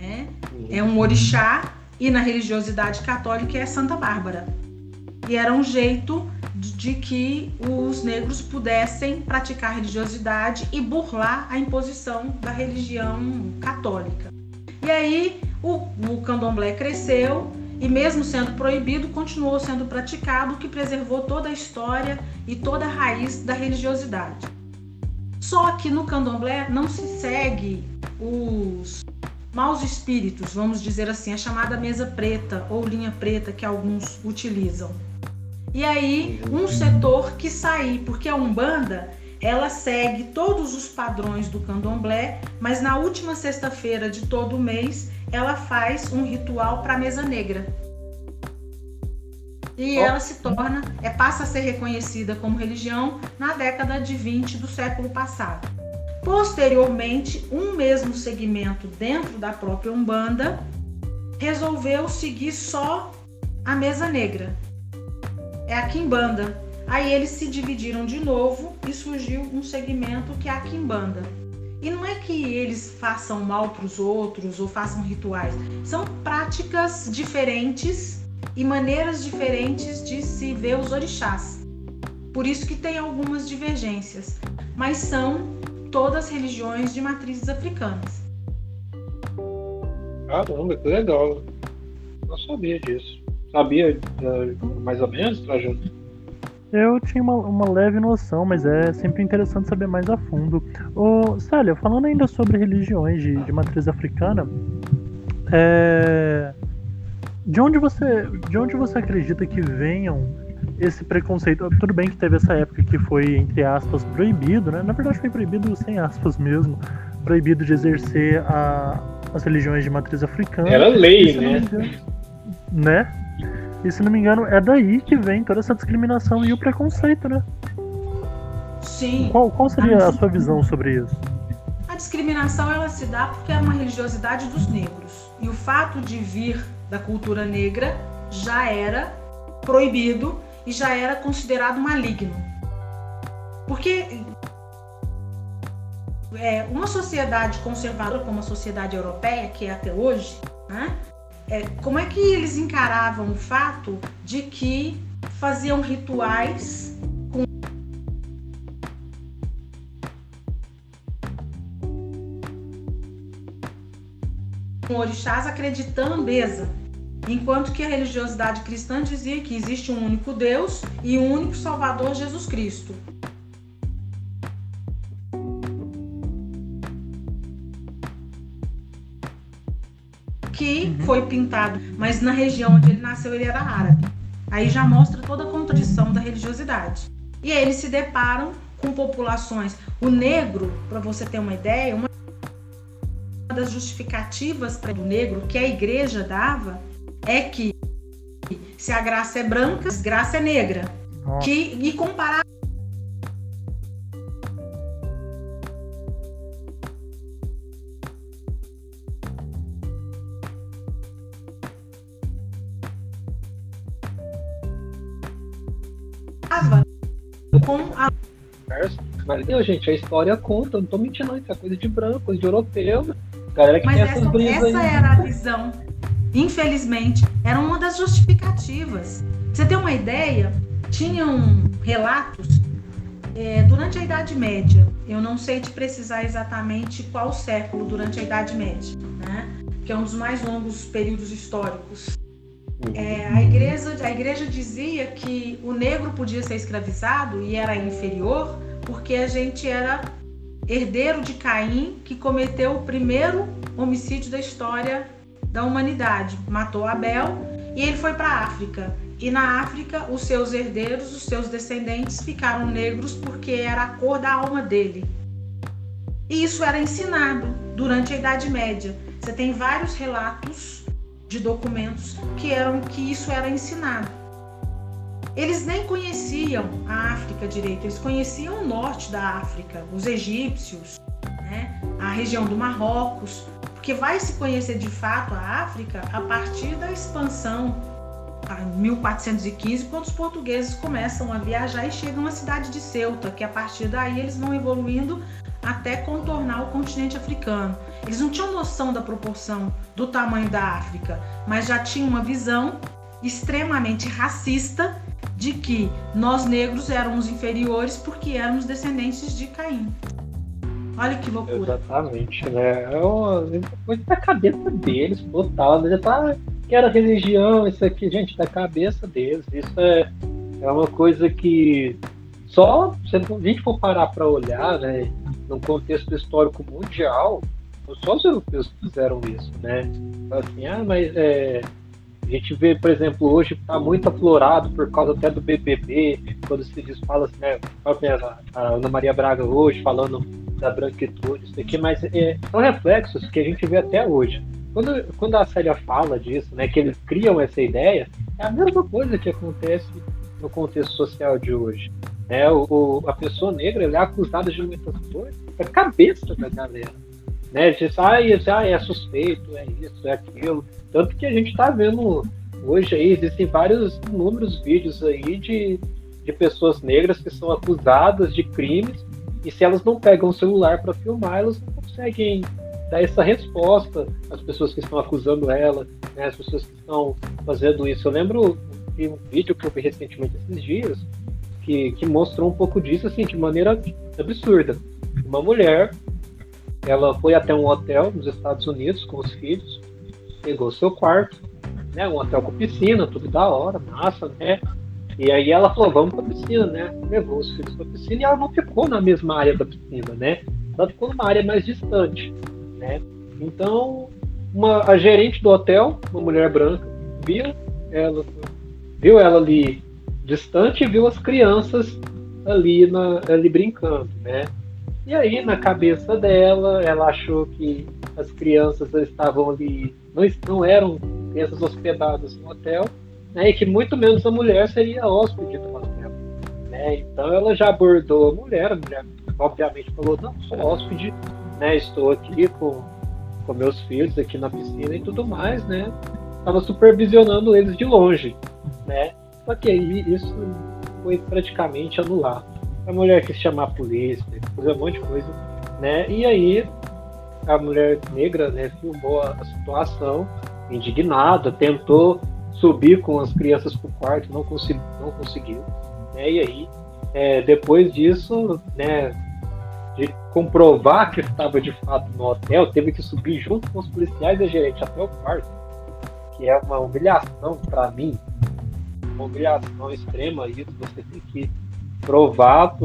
Né? É um orixá e na religiosidade católica é Santa Bárbara. E era um jeito de que os negros pudessem praticar religiosidade e burlar a imposição da religião católica. E aí o, o candomblé cresceu e, mesmo sendo proibido, continuou sendo praticado, o que preservou toda a história e toda a raiz da religiosidade. Só que no candomblé não se segue os maus espíritos, vamos dizer assim, a chamada mesa preta ou linha preta que alguns utilizam. E aí, um setor que sair, porque a Umbanda ela segue todos os padrões do candomblé, mas na última sexta-feira de todo mês ela faz um ritual para a mesa negra. E oh. ela se torna, é, passa a ser reconhecida como religião na década de 20 do século passado. Posteriormente, um mesmo segmento dentro da própria Umbanda resolveu seguir só a mesa negra. É a Kimbanda, Aí eles se dividiram de novo e surgiu um segmento que é a Kimbanda. E não é que eles façam mal para os outros ou façam rituais, são práticas diferentes e maneiras diferentes de se ver os orixás. Por isso que tem algumas divergências, mas são todas religiões de matrizes africanas.
Caramba, que legal. Não sabia disso. Sabia eh, mais ou menos, Trajano?
Eu tinha uma, uma, leve noção, mas é sempre interessante saber mais a fundo. Ô, Célia, falando ainda sobre religiões de, de matriz africana, é... de, onde você, de onde você acredita que venham esse preconceito? Tudo bem que teve essa época que foi, entre aspas, proibido, né? Na verdade foi proibido sem aspas mesmo, proibido de exercer a, as religiões de matriz africana.
Era lei, né?
Engano, né? E se não me engano, é daí que vem toda essa discriminação e o preconceito, né?
Sim.
Qual, qual seria a sua visão sobre isso?
A discriminação ela se dá porque é uma religiosidade dos negros. E o fato de vir da cultura negra já era proibido e já era considerado maligno. Porque é, uma sociedade conservadora como a sociedade europeia, que é até hoje, né, é, como é que eles encaravam o fato de que faziam rituais com orixás acreditando mesa, enquanto que a religiosidade cristã dizia que existe um único Deus e um único Salvador Jesus Cristo. Que foi pintado, mas na região onde ele nasceu ele era árabe. Aí já mostra toda a contradição da religiosidade. E aí eles se deparam com populações. O negro, para você ter uma ideia, uma das justificativas para o negro que a igreja dava é que se a graça é branca, a graça é negra. Que, e comparar com a.
Gente, a história conta, não tô mentindo, não, isso é coisa de branco, coisa de europeu. Galera que
Mas
tem
essa,
essas brisas
essa aí. era a visão. Infelizmente, era uma das justificativas. Você ter uma ideia, tinham relatos é, durante a Idade Média. Eu não sei te precisar exatamente qual século durante a Idade Média, né? Que é um dos mais longos períodos históricos. É, a, igreja, a igreja dizia que o negro podia ser escravizado e era inferior porque a gente era herdeiro de Caim, que cometeu o primeiro homicídio da história da humanidade. Matou Abel e ele foi para a África. E na África, os seus herdeiros, os seus descendentes ficaram negros porque era a cor da alma dele. E isso era ensinado durante a Idade Média. Você tem vários relatos de documentos que eram que isso era ensinado. Eles nem conheciam a África direito, eles conheciam o norte da África, os egípcios, né? a região do Marrocos, porque vai se conhecer de fato a África a partir da expansão em 1415, quando os portugueses começam a viajar e chegam à cidade de Ceuta, que a partir daí eles vão evoluindo até contornar o continente africano. Eles não tinham noção da proporção do tamanho da África, mas já tinham uma visão extremamente racista de que nós negros éramos inferiores porque éramos descendentes de Caim. Olha que loucura.
Exatamente, né? É uma coisa da cabeça deles. Né? Já tá era religião, isso aqui, gente, da cabeça deles. Isso é, é uma coisa que só se a gente for parar para olhar, né, num contexto histórico mundial, só os europeus fizeram isso, né? Assim, ah, mas é, a gente vê, por exemplo, hoje está muito aflorado por causa até do BBB, quando se diz, fala assim, né, a Ana Maria Braga hoje falando da branquitude, isso aqui, mas é, são reflexos que a gente vê até hoje. Quando, quando a Célia fala disso, né, que eles criam essa ideia, é a mesma coisa que acontece no contexto social de hoje. É, o, o a pessoa negra é acusada de muitas coisas, é cabeça da galera. Né? Diz, ah, isso, ah, é suspeito, é isso, é aquilo. Tanto que a gente está vendo hoje aí, existem vários inúmeros vídeos aí de, de pessoas negras que são acusadas de crimes e se elas não pegam o celular para filmar, elas não conseguem dar essa resposta às pessoas que estão acusando ela, né, as pessoas que estão fazendo isso. Eu lembro de um vídeo que eu vi recentemente esses dias que, que mostrou um pouco disso assim, de maneira absurda. Uma mulher, ela foi até um hotel nos Estados Unidos com os filhos, pegou seu quarto, né, um hotel com piscina, tudo da hora, massa, né? E aí ela falou, vamos pra piscina, né? Levou os filhos pra piscina e ela não ficou na mesma área da piscina, né? Ela ficou numa área mais distante, né? Então, uma, a gerente do hotel, uma mulher branca, viu ela, viu ela ali distante e viu as crianças ali, na, ali brincando, né? E aí, na cabeça dela, ela achou que as crianças estavam ali, não, não eram crianças hospedadas no hotel, né, e que muito menos a mulher seria hóspede do hotel. Né? Então ela já abordou a mulher, a mulher obviamente falou, não, sou hóspede, né, estou aqui com, com meus filhos aqui na piscina e tudo mais, né? Estava supervisionando eles de longe, né? Só que aí isso foi praticamente anulado. A mulher quis chamar a polícia, fazer um monte de coisa, né? E aí a mulher negra, né, filmou a, situação, indignada, tentou subir com as crianças para o quarto, não, consegui, não conseguiu. Né? E aí, é, depois disso, né, comprovar que estava de fato no hotel, teve que subir junto com os policiais e a gerente até o quarto, que é uma humilhação para mim, uma humilhação extrema. Isso você tem que provar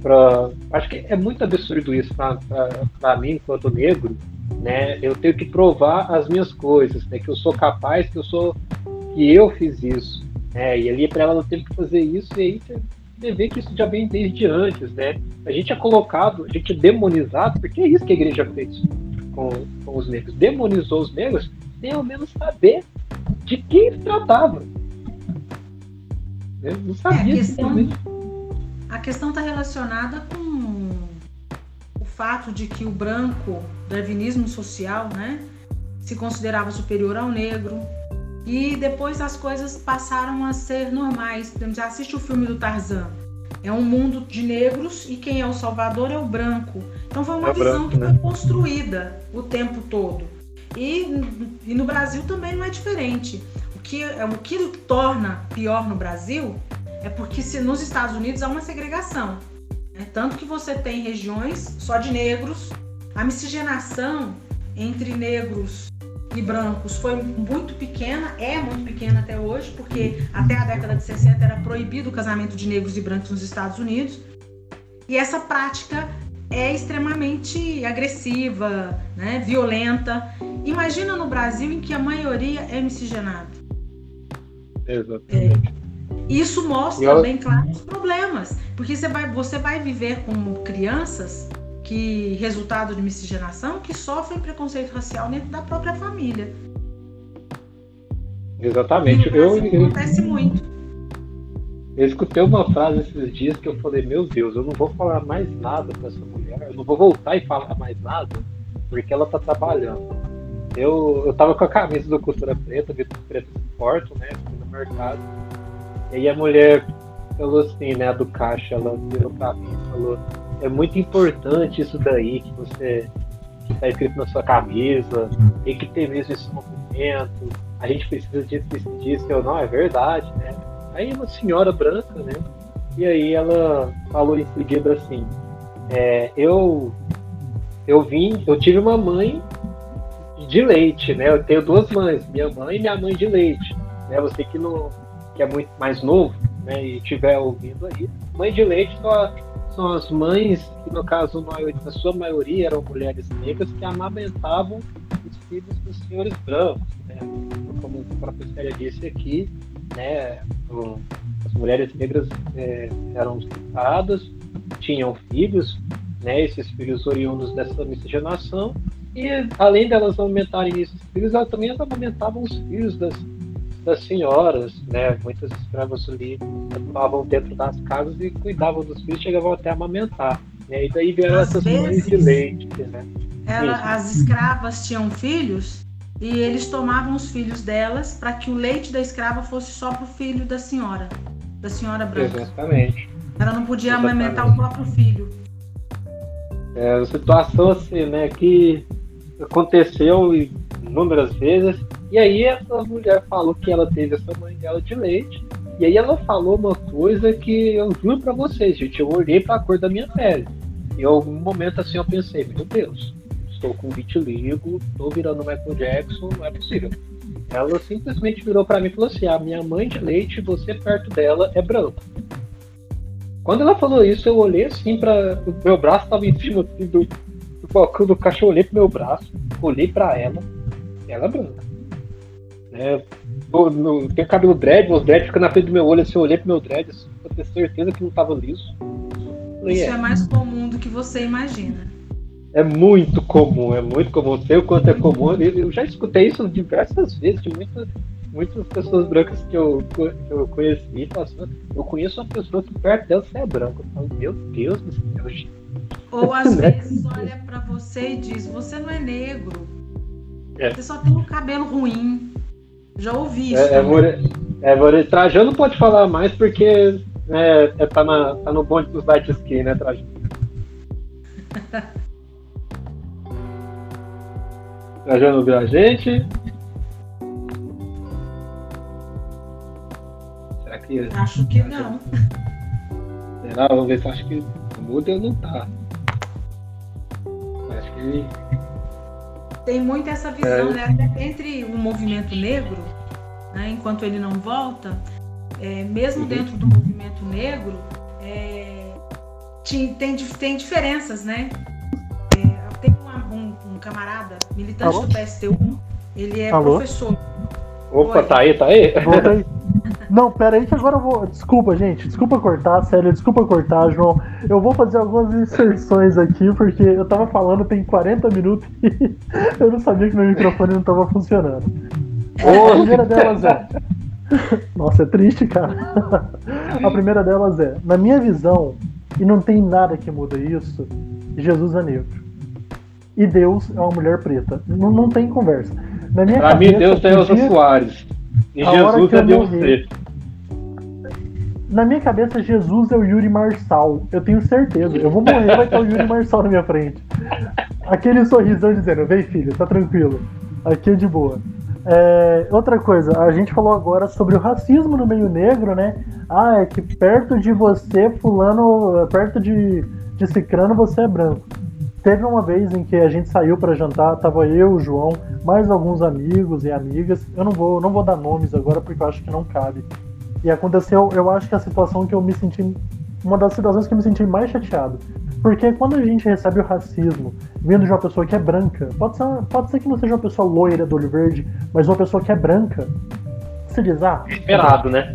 para. Acho que é muito absurdo isso para mim, enquanto negro, né? Eu tenho que provar as minhas coisas, né? Que eu sou capaz, que eu sou, que eu fiz isso, né? E ali para ela ela teve que fazer isso e aí você vê que isso já vem desde antes, né? A gente é colocado, a gente é demonizado, porque é isso que a igreja fez com, com os negros, demonizou os negros sem ao menos saber de quem se tratava. Eu não sabia.
É, a questão está relacionada com fato de que o branco, darwinismo social, né, se considerava superior ao negro. E depois as coisas passaram a ser normais. Por exemplo, já assiste o filme do Tarzan. É um mundo de negros e quem é o salvador é o branco. Então foi uma é visão branco, que foi né? construída o tempo todo. E, e no Brasil também não é diferente. O que, é, o que torna pior no Brasil é porque se nos Estados Unidos há uma segregação. Né? Tanto que você tem regiões só de negros. A miscigenação entre negros e brancos foi muito pequena, é muito pequena até hoje, porque até a década de 60 era proibido o casamento de negros e brancos nos Estados Unidos. E essa prática é extremamente agressiva, né, violenta. Imagina no Brasil em que a maioria é miscigenada.
Exatamente.
É. Isso mostra bem claro os problemas, porque você vai, você vai viver com crianças que resultado de miscigenação que sofrem preconceito racial dentro da própria família.
Exatamente. Eu,
eu, acontece muito.
Eu escutei uma frase esses dias que eu falei, meu Deus, eu não vou falar mais nada para essa mulher, eu não vou voltar e falar mais nada, porque ela tá trabalhando. Eu, eu tava com a camisa do Cultura Preta, Vitor Preto Porto, né, no mercado, e aí a mulher falou assim, né, a do caixa, ela virou pra mim e falou, é muito importante isso daí que você que tá escrito na sua camisa, tem que ter mesmo esse movimento, a gente precisa disso, disso, disso, eu não, é verdade, né? Aí uma senhora branca, né? E aí ela falou em seguida assim, é, eu eu vim, eu tive uma mãe de leite, né? Eu tenho duas mães, minha mãe e minha mãe de leite, né? Você que não que é muito mais novo, né, e estiver ouvindo aí, mãe de leite só, são as mães, que no caso, na sua maioria eram mulheres negras, que amamentavam os filhos dos senhores brancos. Né? Como a professora disse aqui, né, as mulheres negras é, eram estupradas, tinham filhos, né, esses filhos oriundos dessa miscigenação, e além delas aumentarem esses filhos, elas também aumentavam os filhos das, das senhoras, né? Muitas escravas ali atuavam dentro das casas e cuidavam dos filhos, chegavam até a amamentar. Né? E daí vieram Às essas vezes, mães de leite, né?
Ela, as escravas tinham filhos e eles tomavam os filhos delas para que o leite da escrava fosse só para o filho da senhora, da senhora branca.
Exatamente.
Ela não podia Exatamente. amamentar o próprio filho.
É uma situação assim, né, que aconteceu inúmeras vezes. E aí essa mulher falou que ela teve essa mãe dela de leite. E aí ela falou uma coisa que eu juro para vocês, gente, eu olhei para a cor da minha pele. E em algum momento assim eu pensei, meu Deus, estou com vitiligo, estou virando Michael Jackson, não é possível. Ela simplesmente virou para mim e falou assim: a minha mãe de leite, você perto dela é branco. Quando ela falou isso, eu olhei assim para o meu braço estava em cima assim, do, balcão do cachorro, olhei pro meu braço, olhei para ela, ela é branca. Né? No, no, tem cabelo dread, os dread ficam na frente do meu olho, assim, eu olhei pro meu dread, assim, pra ter certeza que não tava liso.
Falei, isso é. é mais comum do que você imagina.
É muito comum, é muito comum. Sei o quanto é comum. Eu já escutei isso diversas vezes de muitas muitas pessoas brancas que eu, que eu conheci, assim, eu conheço uma pessoa que perto dela você é branco. Eu falo, meu Deus do céu,
Ou às né? vezes olha para você e diz, você não é negro. É. Você só tem um cabelo ruim. Já ouvi isso.
É, é, more, é Trajano pode falar mais porque é, é, tá, na, tá no bonde dos light skin, né, Trajano? Trajano viu a gente?
Acho que não.
Será? Vamos ver se acho que muda ou não tá. Acho que.
Tem muito essa visão, é. né? Até entre o movimento negro, né? enquanto ele não volta, é, mesmo uhum. dentro do movimento negro, é, tem, tem diferenças, né? É, tem um, um, um, camarada, militante Alô? do PSTU, ele é Alô? professor.
Opa, Oi. tá aí, tá aí?
Volta aí. Não, pera aí que agora eu vou. Desculpa, gente. Desculpa cortar, sério. Desculpa cortar, João. Eu vou fazer algumas inserções aqui, porque eu tava falando tem 40 minutos e eu não sabia que meu microfone não tava funcionando. A primeira delas é. Nossa, é triste, cara. A primeira delas é, na minha visão, e não tem nada que muda isso, Jesus é negro. E Deus é uma mulher preta. Não, não tem conversa.
Na minha pra cabeça, mim, Deus é Elza Soares. E Jesus é Deus preto.
Na minha cabeça, Jesus é o Yuri Marçal. Eu tenho certeza. Eu vou morrer, vai estar o Yuri Marçal na minha frente. Aquele sorrisão dizendo: Vem, filho, tá tranquilo. Aqui é de boa. É, outra coisa, a gente falou agora sobre o racismo no meio negro, né? Ah, é que perto de você, fulano, perto de, de cicrano, você é branco. Teve uma vez em que a gente saiu para jantar, tava eu, o João, mais alguns amigos e amigas. Eu não vou, não vou dar nomes agora porque eu acho que não cabe. E aconteceu, eu acho que a situação que eu me senti. Uma das situações que eu me senti mais chateado. Porque quando a gente recebe o racismo vindo de uma pessoa que é branca, pode ser, pode ser que não seja uma pessoa loira do olho verde, mas uma pessoa que é branca, você diz, ah.
Esperado, né?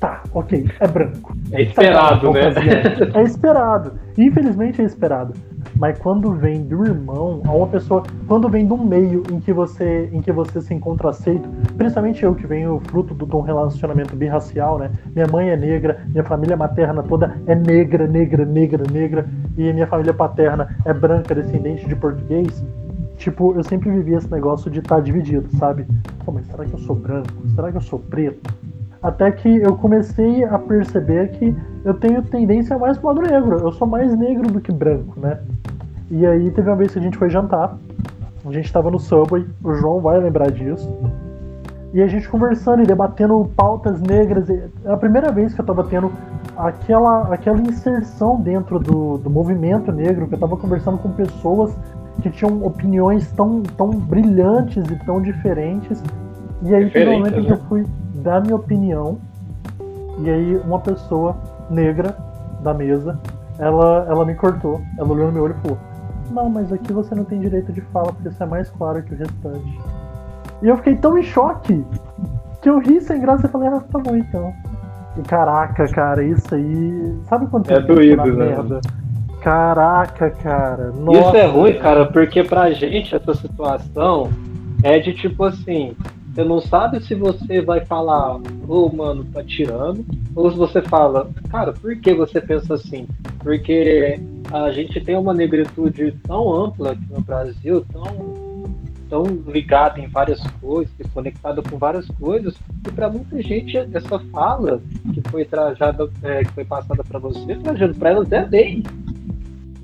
Tá, ok, é branco.
É esperado, né?
É esperado. Infelizmente é esperado. Mas quando vem do irmão, a uma pessoa, quando vem do meio em que você, em que você se encontra aceito, principalmente eu que venho fruto de um relacionamento birracial, né? Minha mãe é negra, minha família materna toda é negra, negra, negra, negra, e minha família paterna é branca, descendente de português. Tipo, eu sempre vivi esse negócio de estar tá dividido, sabe? Pô, mas será que eu sou branco? Será que eu sou preto? Até que eu comecei a perceber que eu tenho tendência mais pro lado negro. Eu sou mais negro do que branco, né? E aí teve uma vez que a gente foi jantar. A gente tava no Subway, o João vai lembrar disso. E a gente conversando e debatendo pautas negras. É a primeira vez que eu tava tendo aquela, aquela inserção dentro do, do movimento negro, que eu tava conversando com pessoas que tinham opiniões tão, tão brilhantes e tão diferentes. E aí teve um momento né? que eu fui dar minha opinião E aí uma pessoa negra da mesa, ela, ela me cortou. Ela olhou no meu olho e falou: Não, mas aqui você não tem direito de fala porque você é mais claro que o restante. E eu fiquei tão em choque que eu ri sem graça e falei: Ah, tá bom então. E caraca, cara, isso aí. Sabe quando
É doído, né?
merda? Caraca, cara. Nossa,
Isso é ruim, cara, porque pra gente essa situação é de tipo assim, você não sabe se você vai falar, ô mano, tá tirando, ou se você fala, cara, por que você pensa assim? Porque a gente tem uma negritude tão ampla aqui no Brasil, tão, tão ligada em várias coisas, conectada com várias coisas, e pra muita gente essa fala que foi trajada, é, que foi passada pra você, trajando pra elas é lei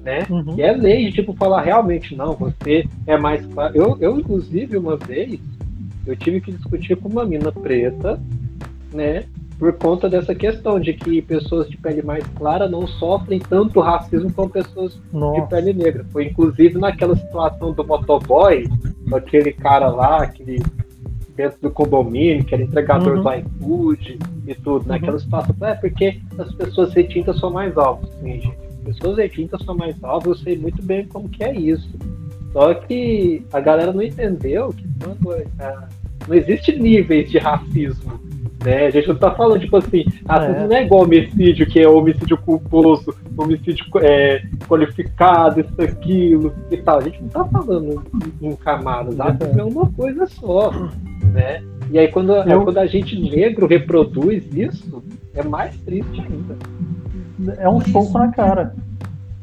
né?
Uhum.
E é lei de tipo falar realmente não, você é mais claro. Eu, eu inclusive uma vez eu tive que discutir com uma mina preta, né? Por conta dessa questão de que pessoas de pele mais clara não sofrem tanto racismo como pessoas de
Nossa.
pele negra. Foi inclusive naquela situação do motoboy, aquele cara lá, aquele dentro do condomínio, que era entregador
Uhum.
do iFood e tudo, naquela situação. É porque as pessoas retintas são mais alvas, sim, gente. Pessoas retintas são mais alvas, eu sei muito bem como que é isso. Só que a galera não entendeu que quando ah, não existe níveis de racismo. Né? A gente não tá falando, tipo assim, racismo
É.
não é igual homicídio, que é homicídio culposo, homicídio é, qualificado, isso, aquilo e tal. A gente não tá falando em, camadas, racismo é uma coisa só. Né? E aí quando,
Eu-
quando a gente negro reproduz isso, é mais triste ainda.
É um soco na cara.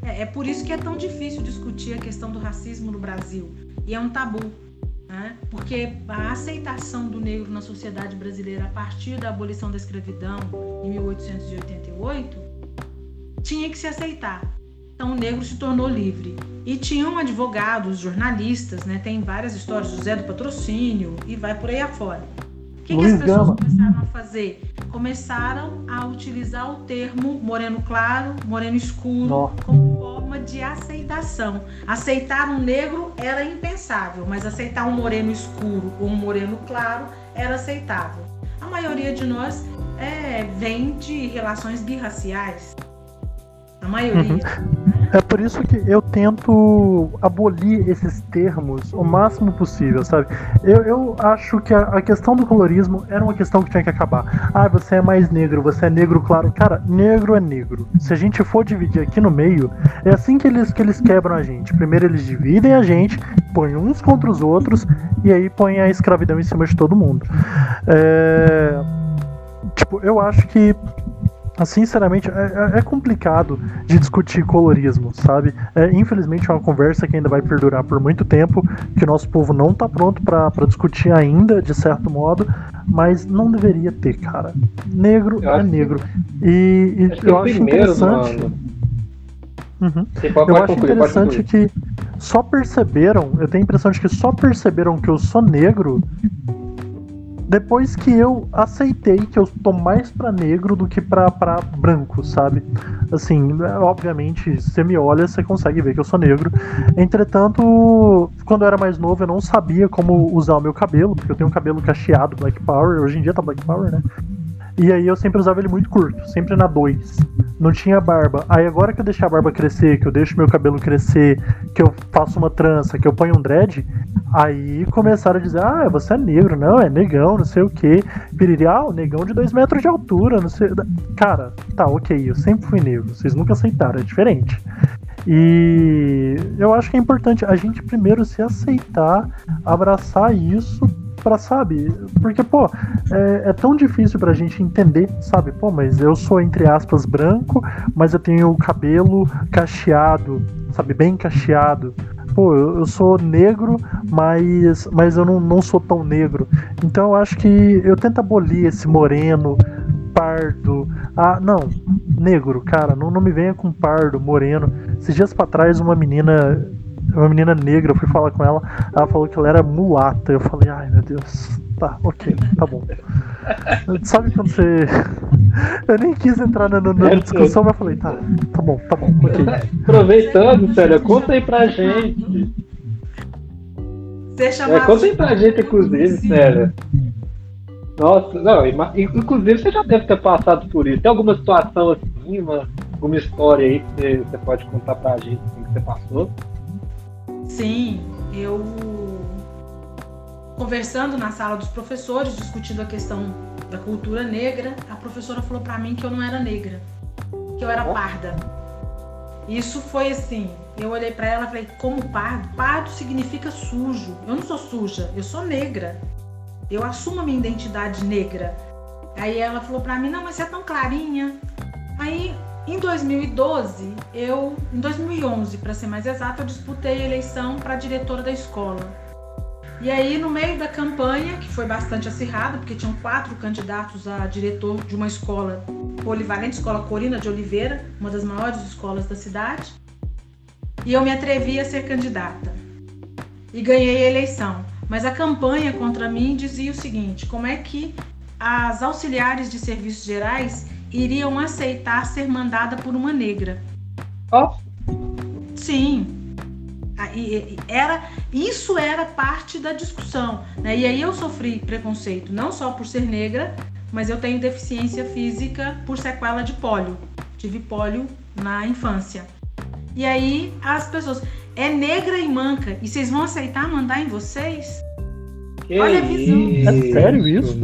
É, é por isso que é tão difícil discutir a questão do racismo no Brasil. E é um tabu. Né? Porque a aceitação do negro na sociedade brasileira a partir da abolição da escravidão em 1888 tinha que se aceitar. Então o negro se tornou livre. E tinham advogados, jornalistas, né? tem várias histórias, José do Patrocínio e vai por aí afora. O que, que as pessoas
Gama.
começaram a fazer? Começaram a utilizar o termo moreno claro, moreno escuro,
Nossa.
como forma de aceitação. Aceitar um negro era impensável, mas aceitar um moreno escuro ou um moreno claro era aceitável. A maioria de nós é, vem de relações birraciais. A maioria.
É por isso que eu tento abolir esses termos o máximo possível, sabe? Eu, eu acho que a, a questão do colorismo era uma questão que tinha que acabar. Ah, você é mais negro, você é negro claro. Cara, negro é negro. Se a gente for dividir aqui no meio, é assim que eles, que eles quebram a gente. Primeiro eles dividem a gente, põem uns contra os outros, e aí põem a escravidão em cima de todo mundo. É, Tipo, eu acho que Sinceramente, é, é- é complicado de discutir colorismo, sabe? É, infelizmente é uma conversa que ainda vai perdurar por muito tempo, que o nosso povo não tá pronto pra discutir ainda, de certo modo, mas não deveria ter, cara. Negro
Eu
é
acho que-
negro. E, e
Acho
eu acho
primeiro,
interessante.
mano.
Uhum.
Pode,
Eu
pode
acho
concluir,
interessante que só perceberam, eu tenho a impressão de que só perceberam que eu sou negro depois que eu aceitei que eu tô mais pra negro do que pra branco, sabe? Assim, obviamente, você me olha, você consegue ver que eu sou negro. Entretanto, quando eu era mais novo, eu não sabia como usar o meu cabelo, porque eu tenho um cabelo cacheado, Black Power, hoje em dia tá Black Power, né? E aí eu sempre usava ele muito curto, sempre na 2. Não tinha barba. Aí agora que eu deixei a barba crescer, que eu deixo meu cabelo crescer, que eu faço uma trança, que eu ponho um dread, aí começaram a dizer, ah, você é negro, não, é negão, não sei o quê. Piriri, ah, negão de 2 metros de altura, não sei. Cara, tá, ok, eu sempre fui negro, vocês nunca aceitaram, é diferente. E eu acho que é importante a gente primeiro se aceitar, abraçar isso pra, sabe? Porque, pô, é, é tão difícil pra gente entender, sabe? Pô, mas eu sou, entre aspas, branco, mas eu tenho o cabelo cacheado, sabe? Bem cacheado. Pô, eu, eu sou negro, mas, mas eu não, não sou tão negro. Então eu acho que eu tento abolir esse moreno, pardo. Ah, não, negro, cara, não, não me venha com pardo, moreno. Esses dias pra trás, uma menina uma menina negra, eu fui falar com ela, ela falou que ela era mulata. Eu falei, ai meu Deus, tá, ok, tá bom. Sabe quando você. Eu nem quis entrar na, na- na discussão, mas eu falei, tá, tá bom, tá bom, ok.
Aproveitando, Célia, conta aí pra gente.
Ser
É, conta aí pra gente, inclusive, Célia. Nossa, não, inclusive você já deve ter passado por isso. Tem alguma situação assim, uma, alguma história aí que você, você pode contar pra gente assim, que você passou?
Sim, eu conversando na sala dos professores, discutindo a questão da cultura negra, a professora falou para mim que eu não era negra, que eu era parda. Isso foi assim, eu olhei para ela e falei, como pardo? Pardo significa sujo. Eu não sou suja, eu sou negra. Eu assumo a minha identidade negra. Aí ela falou para mim, não, mas você é tão clarinha. Aí, em 2012, eu, em 2011, para ser mais exato, eu disputei a eleição para diretora da escola. E aí, no meio da campanha, que foi bastante acirrada, porque tinham quatro candidatos a diretor de uma escola polivalente, Escola Corina de Oliveira, uma das maiores escolas da cidade, e eu me atrevi a ser candidata. E ganhei a eleição. Mas a campanha contra mim dizia o seguinte: como é que as auxiliares de serviços gerais iriam aceitar ser mandada por uma negra?
Oh.
Sim. Era, isso era parte da discussão. Né? E aí eu sofri preconceito, não só por ser negra, mas eu tenho deficiência física por sequela de pólio. Tive pólio na infância. E aí as pessoas, é negra e manca, e vocês vão aceitar mandar em vocês?
Que Olha a visão.
É sério isso?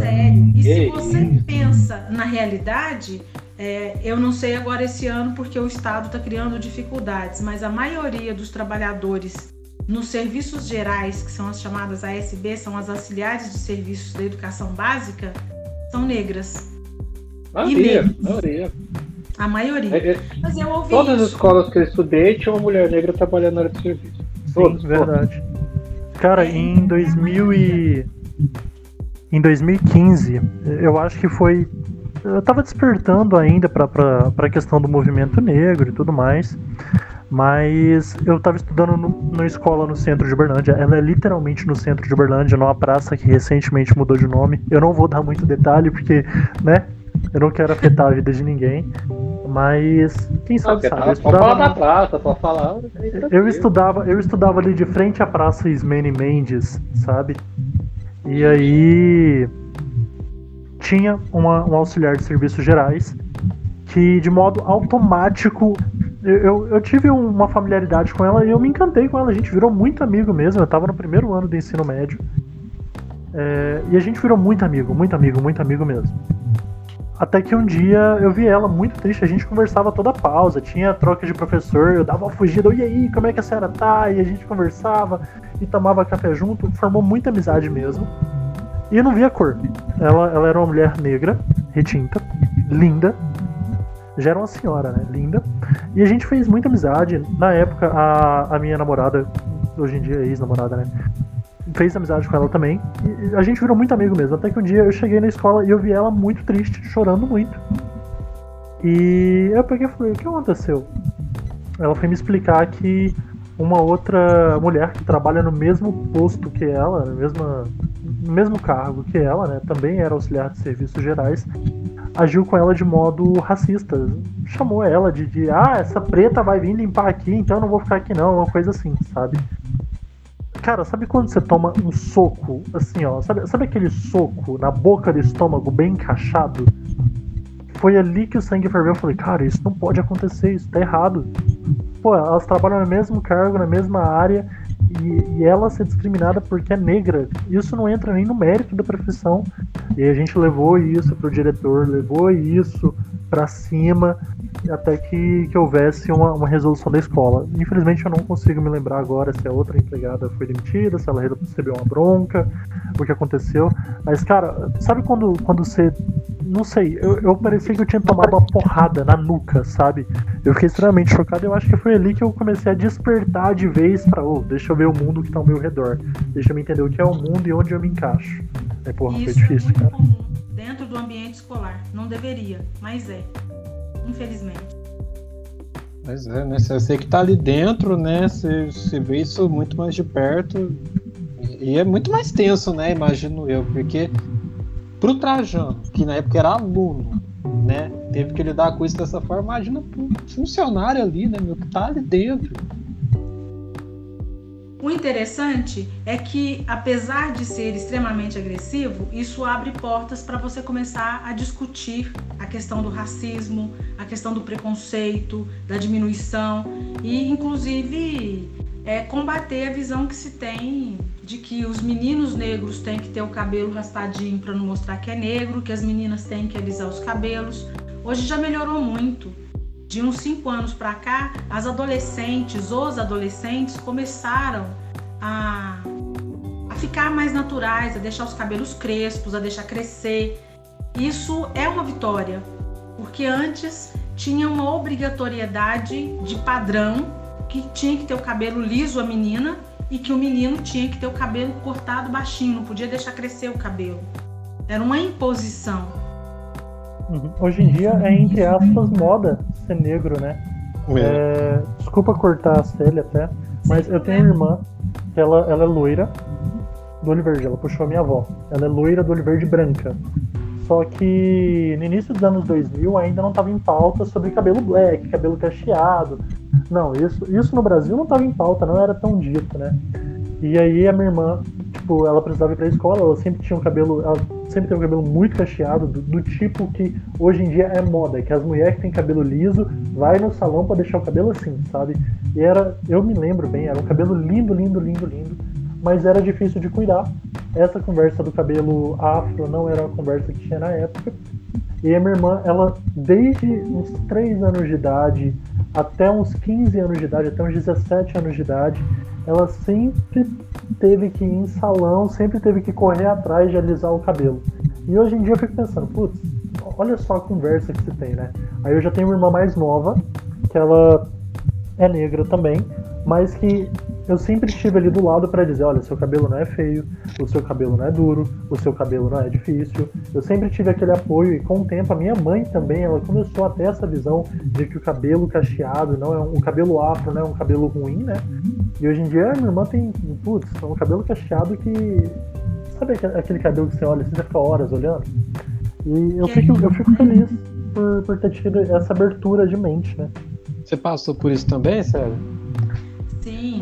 Sério. E que se você isso? pensa na realidade, é, eu não sei agora esse ano porque o Estado está criando dificuldades, mas a maioria dos trabalhadores nos serviços gerais, que são as chamadas ASB, são as auxiliares de serviços da educação básica, são negras.
Maioria, maioria.
A maioria. É, é,
Mas eu ouvi Todas isso. as escolas que eu estudei tinha uma mulher negra trabalhando na área de serviço.
Todas, Sim, verdade. Cara, é. em 2000 e... Em 2015, eu acho que foi... Eu tava despertando ainda para a questão do movimento negro e tudo mais. Mas eu estava estudando no, numa escola no centro de Uberlândia. Ela é literalmente no centro de Uberlândia, numa praça que recentemente mudou de nome. Eu não vou dar muito detalhe, porque, né? Eu não quero afetar a vida de ninguém. Mas quem sabe
sabe. Tá, pode falar da praça, pode falar.
Eu estudava, eu estudava ali de frente à Praça Ismene Mendes, sabe? E aí tinha uma, um auxiliar de serviços gerais que de modo automático eu, eu tive uma familiaridade com ela e eu me encantei com ela. A gente virou muito amigo mesmo. Eu tava no primeiro ano do ensino médio. É, e a gente virou muito amigo, muito amigo, muito amigo mesmo. Até que um dia eu vi ela muito triste, a gente conversava toda pausa, tinha troca de professor, eu dava uma fugida, e aí, como é que a senhora tá? E a gente conversava e tomava café junto, formou muita amizade mesmo. E eu não via cor. Ela, ela era uma mulher negra, retinta, linda, já era uma senhora, né? Linda. E a gente fez muita amizade. Na época, a, a minha namorada, hoje em dia é ex-namorada, né? Fez amizade com ela também. E a gente virou muito amigo mesmo. Até que um dia eu cheguei na escola e eu vi ela muito triste, chorando muito. E eu peguei e falei: O que aconteceu? Ela foi me explicar que uma outra mulher que trabalha no mesmo posto que ela, no mesmo, mesmo cargo que ela, né? Também era auxiliar de serviços gerais agiu com ela de modo racista. Chamou ela de, de ah, essa preta vai vir limpar aqui, então eu não vou ficar aqui não, uma coisa assim, sabe? Cara, sabe quando você toma um soco, assim, ó, sabe, sabe aquele soco na boca do estômago bem encaixado? Foi ali que o sangue ferveu. Eu falei, cara, isso não pode acontecer, isso tá errado. Pô, elas trabalham no mesmo cargo, na mesma área, e, e, ela ser discriminada porque é negra, isso não entra nem no mérito da profissão. E a gente levou isso pro diretor, levou isso para cima até que, que houvesse uma, uma resolução da escola. Infelizmente eu não consigo me lembrar agora se a outra empregada foi demitida, se ela recebeu uma bronca, o que aconteceu. Mas, cara, sabe quando, quando você não sei, eu, eu parecia que eu tinha tomado uma porrada na nuca, sabe? Eu fiquei extremamente chocado. Eu acho que foi ali que eu comecei a despertar de vez pra, oh, deixa eu ver o mundo que tá ao meu redor. Deixa eu me entender o que é o mundo e onde eu me encaixo. É, porra,
Isso
foi difícil,
é
cara.
Comum dentro do ambiente escolar. Não deveria, mas é. Infelizmente.
Mas é, né? Você que tá ali dentro, né? Você, você vê isso muito mais de perto. E é muito mais tenso, né? Imagino eu, porque Pro Trajano, que na época era aluno, né? Teve que lidar com isso dessa forma. Imagina pro funcionário ali, né, meu, que tá ali dentro.
O interessante é que, apesar de ser extremamente agressivo, isso abre portas para você começar a discutir a questão do racismo, a questão do preconceito, da diminuição e, inclusive, é, combater a visão que se tem de que os meninos negros têm que ter o cabelo raspadinho para não mostrar que é negro, que as meninas têm que alisar os cabelos. Hoje já melhorou muito de uns cinco anos para cá, as adolescentes, os adolescentes começaram a, a ficar mais naturais, a deixar os cabelos crespos, a deixar crescer. Isso é uma vitória, porque antes tinha uma obrigatoriedade de padrão que tinha que ter o cabelo liso a menina e que o menino tinha que ter o cabelo cortado baixinho, não podia deixar crescer o cabelo. Era uma imposição.
Uhum. Hoje em dia é, entre aspas, moda ser negro, né? É. É, desculpa cortar a Célia até, mas eu tenho uma irmã, ela, ela é loira, do olho verde, ela puxou a minha avó. Ela é loira do olho verde branca. Só que no início dos anos 2000 ainda não estava em pauta sobre cabelo black, cabelo cacheado. Não, isso, isso no Brasil não estava em pauta, não era tão dito, né? E aí a minha irmã, tipo, ela precisava ir pra escola, ela sempre tinha um cabelo, ela sempre teve um cabelo muito cacheado, do, do, tipo que hoje em dia é moda, que as mulheres que têm cabelo liso vai no salão para deixar o cabelo assim, sabe? E era, eu me lembro bem, era um cabelo lindo, lindo, lindo, lindo, mas era difícil de cuidar. Essa conversa do cabelo afro não era uma conversa que tinha na época. E a minha irmã, ela desde uns 3 anos de idade até uns 15 anos de idade, até uns 17 anos de idade, ela sempre teve que ir em salão, sempre teve que correr atrás de alisar o cabelo. E hoje em dia eu fico pensando, putz, olha só a conversa que você tem, né? Aí eu já tenho uma irmã mais nova, que ela é negra também, mas que eu sempre estive ali do lado para dizer, olha, seu cabelo não é feio, o seu cabelo não é duro, o seu cabelo não é difícil. Eu sempre tive aquele apoio e com o tempo a minha mãe também, ela começou a ter essa visão de que o cabelo cacheado não é um, o cabelo afro, não é um cabelo ruim, né? E hoje em dia minha irmã tem, putz, um cabelo cacheado que sabe aquele cabelo que você olha, você fica horas olhando? E eu fico, eu fico feliz por, por ter tido essa abertura de mente, né?
Você passou por isso também, Sério?
Sim,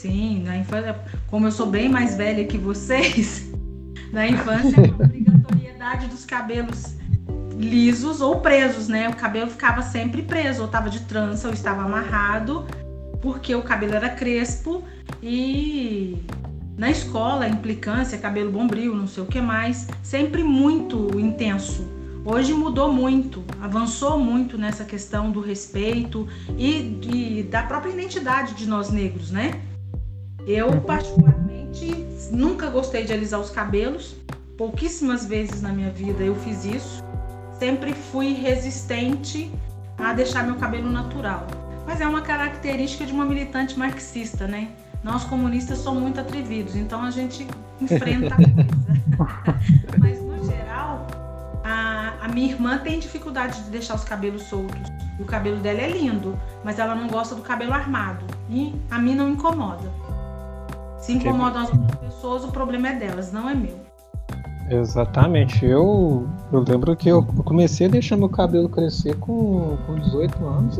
sim. Na infância, como eu sou bem mais velha que vocês, na infância a obrigatoriedade dos cabelos lisos ou presos, né? O cabelo ficava sempre preso, ou estava de trança, ou estava amarrado, porque o cabelo era crespo e na escola, implicância, cabelo bombril, não sei o que mais, sempre muito intenso. Hoje mudou muito, avançou muito nessa questão do respeito e, e da própria identidade de nós negros, né? Eu, particularmente, nunca gostei de alisar os cabelos. Pouquíssimas vezes na minha vida eu fiz isso. Sempre fui resistente a deixar meu cabelo natural. Mas é uma característica de uma militante marxista, né? Nós comunistas somos muito atrevidos, então a gente enfrenta a coisa. Mas no geral, a, a minha irmã tem dificuldade de deixar os cabelos soltos. O cabelo dela é lindo, mas ela não gosta do cabelo armado. E a mim não incomoda. Se incomodam as outras pessoas, o problema é delas, não é meu.
Exatamente. Eu, eu lembro que eu comecei a deixar meu cabelo crescer com, com 18 anos,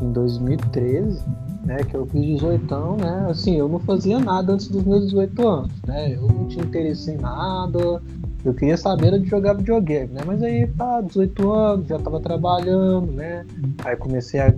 em 2013, né? Que eu fiz 18, né? Assim, eu não fazia nada antes dos meus 18 anos, né? Eu não tinha interesse em nada, eu queria saber de jogar videogame, né? Mas aí, tá, 18 anos, já tava trabalhando, né? Aí comecei a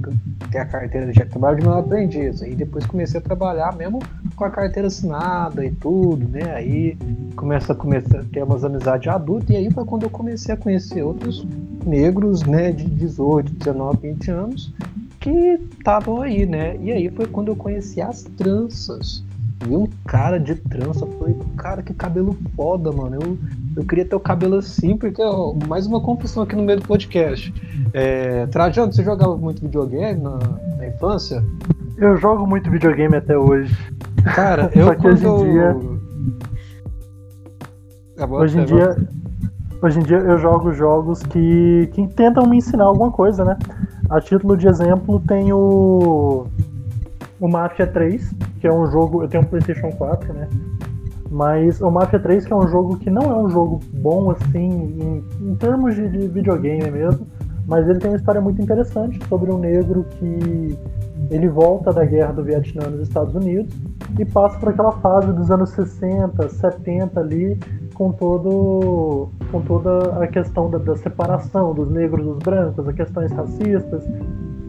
ter a carteira, já trabalho de meu aprendiz. Aí depois comecei a trabalhar mesmo com a carteira assinada e tudo, né? Aí começa a começar a ter umas amizades adultas. E aí foi quando eu comecei a conhecer outros negros, né? De 18, 19, 20 anos que estavam aí, né? E aí foi quando eu conheci as tranças vi um cara de trança, falei, cara, que cabelo foda, mano. Eu, eu queria ter o cabelo assim, porque ó, mais uma confissão aqui no meio do podcast. É, Trajano, você jogava muito videogame na, na, infância?
Eu jogo muito videogame até hoje.
Cara, eu Só que hoje em dia.
hoje em dia. Hoje em dia eu jogo jogos que, que tentam me ensinar alguma coisa, né? A título de exemplo, tem o o Mafia 3, que é um jogo. Eu tenho um PlayStation 4, né? Mas o Mafia 3, que é um jogo que não é um jogo bom assim, em, em termos de, de, videogame mesmo, mas ele tem uma história muito interessante sobre um negro que ele volta da guerra do Vietnã nos Estados Unidos e passa por aquela fase dos anos 60, 70 ali, com todo com toda a questão da, da separação dos negros dos brancos, as questões racistas.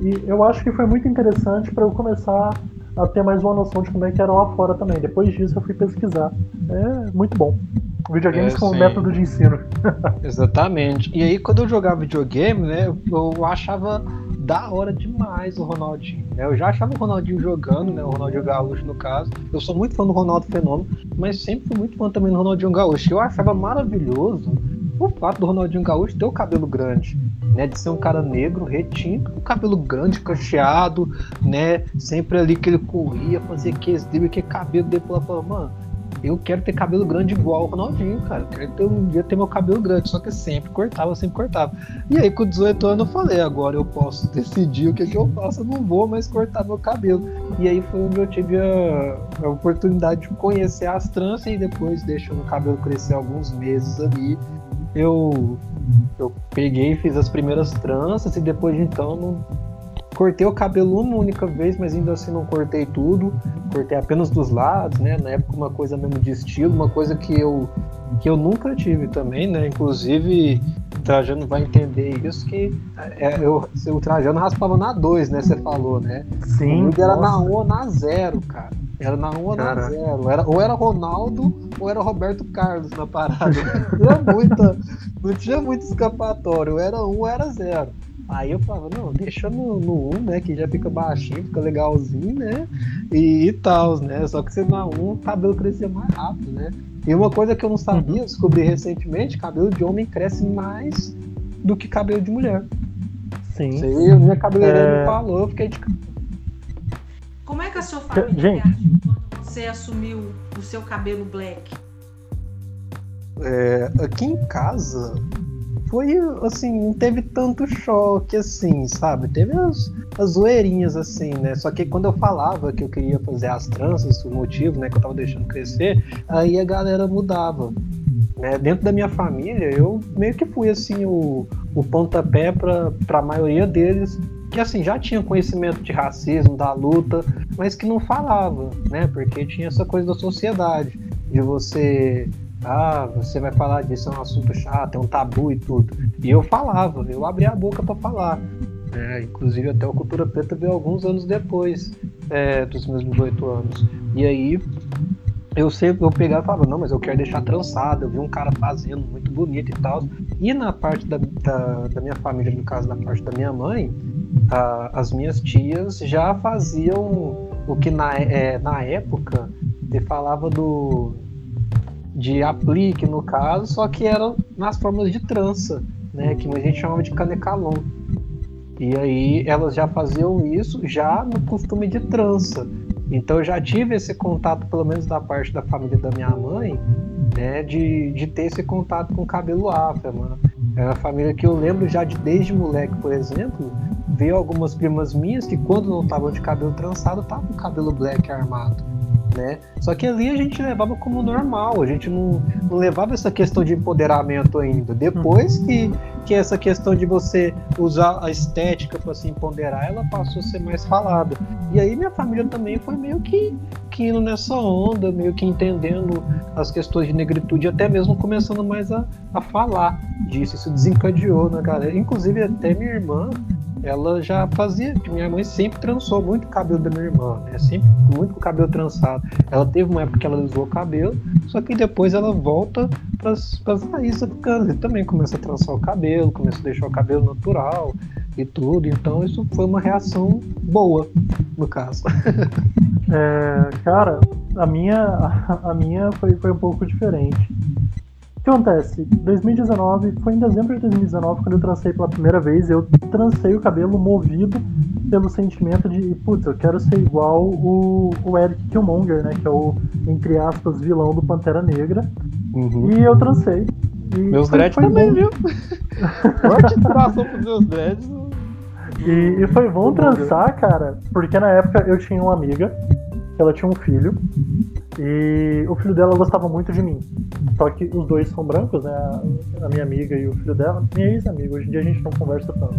E eu acho que foi muito interessante para eu começar a ter mais uma noção de como é que era lá fora também. Depois disso eu fui pesquisar. É muito bom. Videogames
É,
como
sim.
método de ensino.
Exatamente. E aí, quando eu jogava videogame, né, eu, eu achava da hora demais o Ronaldinho. né? Eu já achava o Ronaldinho jogando, né, o Ronaldinho Gaúcho no caso. Eu sou muito fã do Ronaldo Fenômeno, mas sempre fui muito fã também do Ronaldinho Gaúcho. Eu achava maravilhoso o fato do Ronaldinho Gaúcho ter o cabelo grande, né, de ser um cara negro, retinto, com cabelo grande, cacheado, né, sempre ali que ele corria, fazia que drible, que cabelo dele, eu falava, mano, eu quero ter cabelo grande igual o Ronaldinho, cara. Eu quero ter, um dia ter meu cabelo grande, só que sempre cortava, sempre cortava. E aí, com 18 anos, eu falei: agora eu posso decidir o que, que eu faço, eu não vou mais cortar meu cabelo. E aí foi onde eu tive a, a oportunidade de conhecer as tranças e depois, deixando o cabelo crescer alguns meses ali, eu, eu peguei e fiz as primeiras tranças e depois de então não. Cortei o cabelo uma única vez, mas ainda assim não cortei tudo. Cortei apenas dos lados, né? Na época uma coisa mesmo de estilo, uma coisa que eu, que eu nunca tive também, né? Inclusive, o Trajano vai entender isso, que é, eu, o Trajano raspava na 2, né? Você falou, né?
Sim.
Comigo era na
nossa.
1 ou na 0, cara. Era na 1 ou na
Caraca.
0. Era, ou era Ronaldo ou era Roberto Carlos na parada. Não tinha muita, não tinha muito escapatório. Ou era 1 ou era 0. Aí eu falava, não, deixa no, no 1, né? Que já fica baixinho, fica legalzinho, né? E, e tal, né? Só que você na 1 o cabelo crescia mais rápido, né? E uma coisa que eu não sabia, eu descobri recentemente, cabelo de homem cresce mais do que cabelo de mulher.
Sim.
Isso aí minha cabeleireira
É.
me falou, eu fiquei de
Como é que a sua família
Gente.
reagiu quando você assumiu o seu cabelo black?
É, aqui em casa foi assim, não teve tanto choque assim, sabe? Teve as, as zoeirinhas assim, né? Só que quando eu falava que eu queria fazer as tranças, o motivo, né, que eu tava deixando crescer, aí a galera mudava. Né? Dentro da minha família, eu meio que fui assim o, o pontapé para a maioria deles que assim já tinha conhecimento de racismo, da luta, mas que não falava, né? Porque tinha essa coisa da sociedade, de você ah, você vai falar disso, é um assunto chato, é um tabu e tudo. E eu falava, eu abria a boca para falar. né? inclusive até o Cultura Preta veio alguns anos depois é, dos meus 18 anos. E aí eu sempre eu pegava e falava, não, mas eu quero deixar trançado, eu vi um cara fazendo muito bonito e tal. E na parte da, da, da minha família, no caso da parte da minha mãe, a- as minhas tias já faziam o que na, é, na época se falava do de aplique no caso, só que eram nas formas de trança, né, que a gente chamava de canecalon. E aí elas já faziam isso já no costume de trança. Então eu já tive esse contato, pelo menos da parte da família da minha mãe, né, de, de ter esse contato com cabelo afro, mano. É uma família que eu lembro já de desde moleque, por exemplo, veio algumas primas minhas que quando não estavam de cabelo trançado, estavam com cabelo black armado. Né? Só que ali a gente levava como normal, a gente não, não levava essa questão de empoderamento ainda. Depois que, que essa questão de você usar a estética para se empoderar, ela passou a ser mais falada. E aí minha família também foi meio que, que indo nessa onda, meio que entendendo as questões de negritude, até mesmo começando mais a, a falar disso. Isso desencadeou na galera. Inclusive até minha irmã, ela já fazia, minha mãe sempre trançou muito o cabelo da minha irmã, né? Sempre muito com o cabelo trançado. Ela teve uma época que ela usou o cabelo, só que depois ela volta para as raízes africanas. E também começa a trançar o cabelo, começa a deixar o cabelo natural e tudo. Então isso foi uma reação boa, no caso.
É, cara, a minha, a minha foi, foi um pouco diferente. O que acontece? 2019, foi em dezembro de 2019 quando eu trancei pela primeira vez. Eu trancei o cabelo movido pelo sentimento de, putz, eu quero ser igual o, o Eric Killmonger, né? Que é o, entre aspas, vilão do Pantera Negra. E eu trancei. E
Meus dreads também,
bom.
viu? Forte inspiração pros meus dreads.
E, e foi bom trançar, cara, porque na época eu tinha uma amiga, que ela tinha um filho, e o filho dela gostava muito de mim. Só que os dois são brancos, né? A minha amiga e o filho dela, minha ex-amiga, hoje em dia a gente não conversa tanto.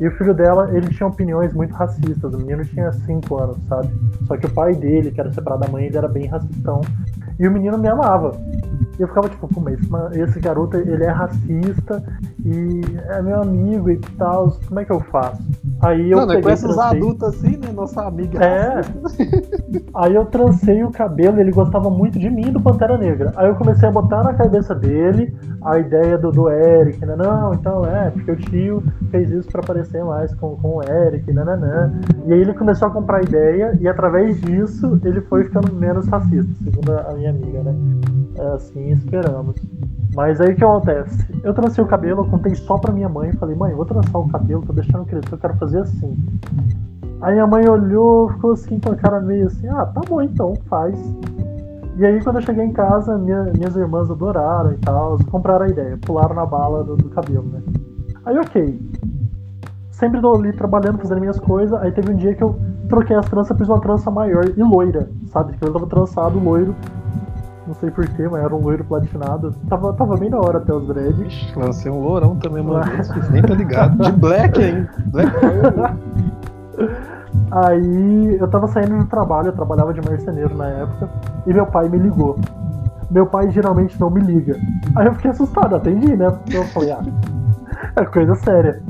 E o filho dela, ele tinha opiniões muito racistas. O menino tinha 5 anos, sabe? Só que o pai dele, que era separado da mãe, ele era bem racistão. E o menino me amava. E eu ficava tipo, pô, mas esse garoto, ele é racista e é meu amigo e tal, como é que eu faço?
Aí eu Mano, peguei, com essas adultas assim, né? Nossa amiga.
É. Aí eu trancei o cabelo, ele gostava muito de mim do Pantera Negra. Aí eu comecei a botar na cabeça dele a ideia do, do Eric, né? Não, então é, porque o tio fez isso para parecer mais com, com o Eric, nananã. E aí ele começou a comprar ideia e através disso ele foi ficando menos racista, segundo a minha amiga, né? É assim esperamos. Mas aí o que acontece? Eu trancei o cabelo, eu contei só pra minha mãe, falei, mãe, vou trançar o cabelo, tô deixando crescer, eu quero fazer assim. Aí a mãe olhou, ficou assim com a cara meio assim, ah, tá bom então, faz. E aí quando eu cheguei em casa, minha, minhas irmãs adoraram e tal, compraram a ideia, pularam na bala do, do cabelo, né? Aí ok. Sempre tô ali trabalhando, fazendo minhas coisas, aí teve um dia que eu troquei as tranças, fiz uma trança maior e loira, sabe? Que eu tava trançado loiro não sei porquê, mas era um loiro platinado. Tava, tava bem da hora até os dread.
lancei um lourão também, mano. Nem tá ligado. De black, hein? Black
Aí eu tava saindo do trabalho, eu trabalhava de marceneiro na época, e meu pai me ligou. Meu pai geralmente não me liga. Aí eu fiquei assustado, atendi, né? Porque eu falei, ah, é coisa séria.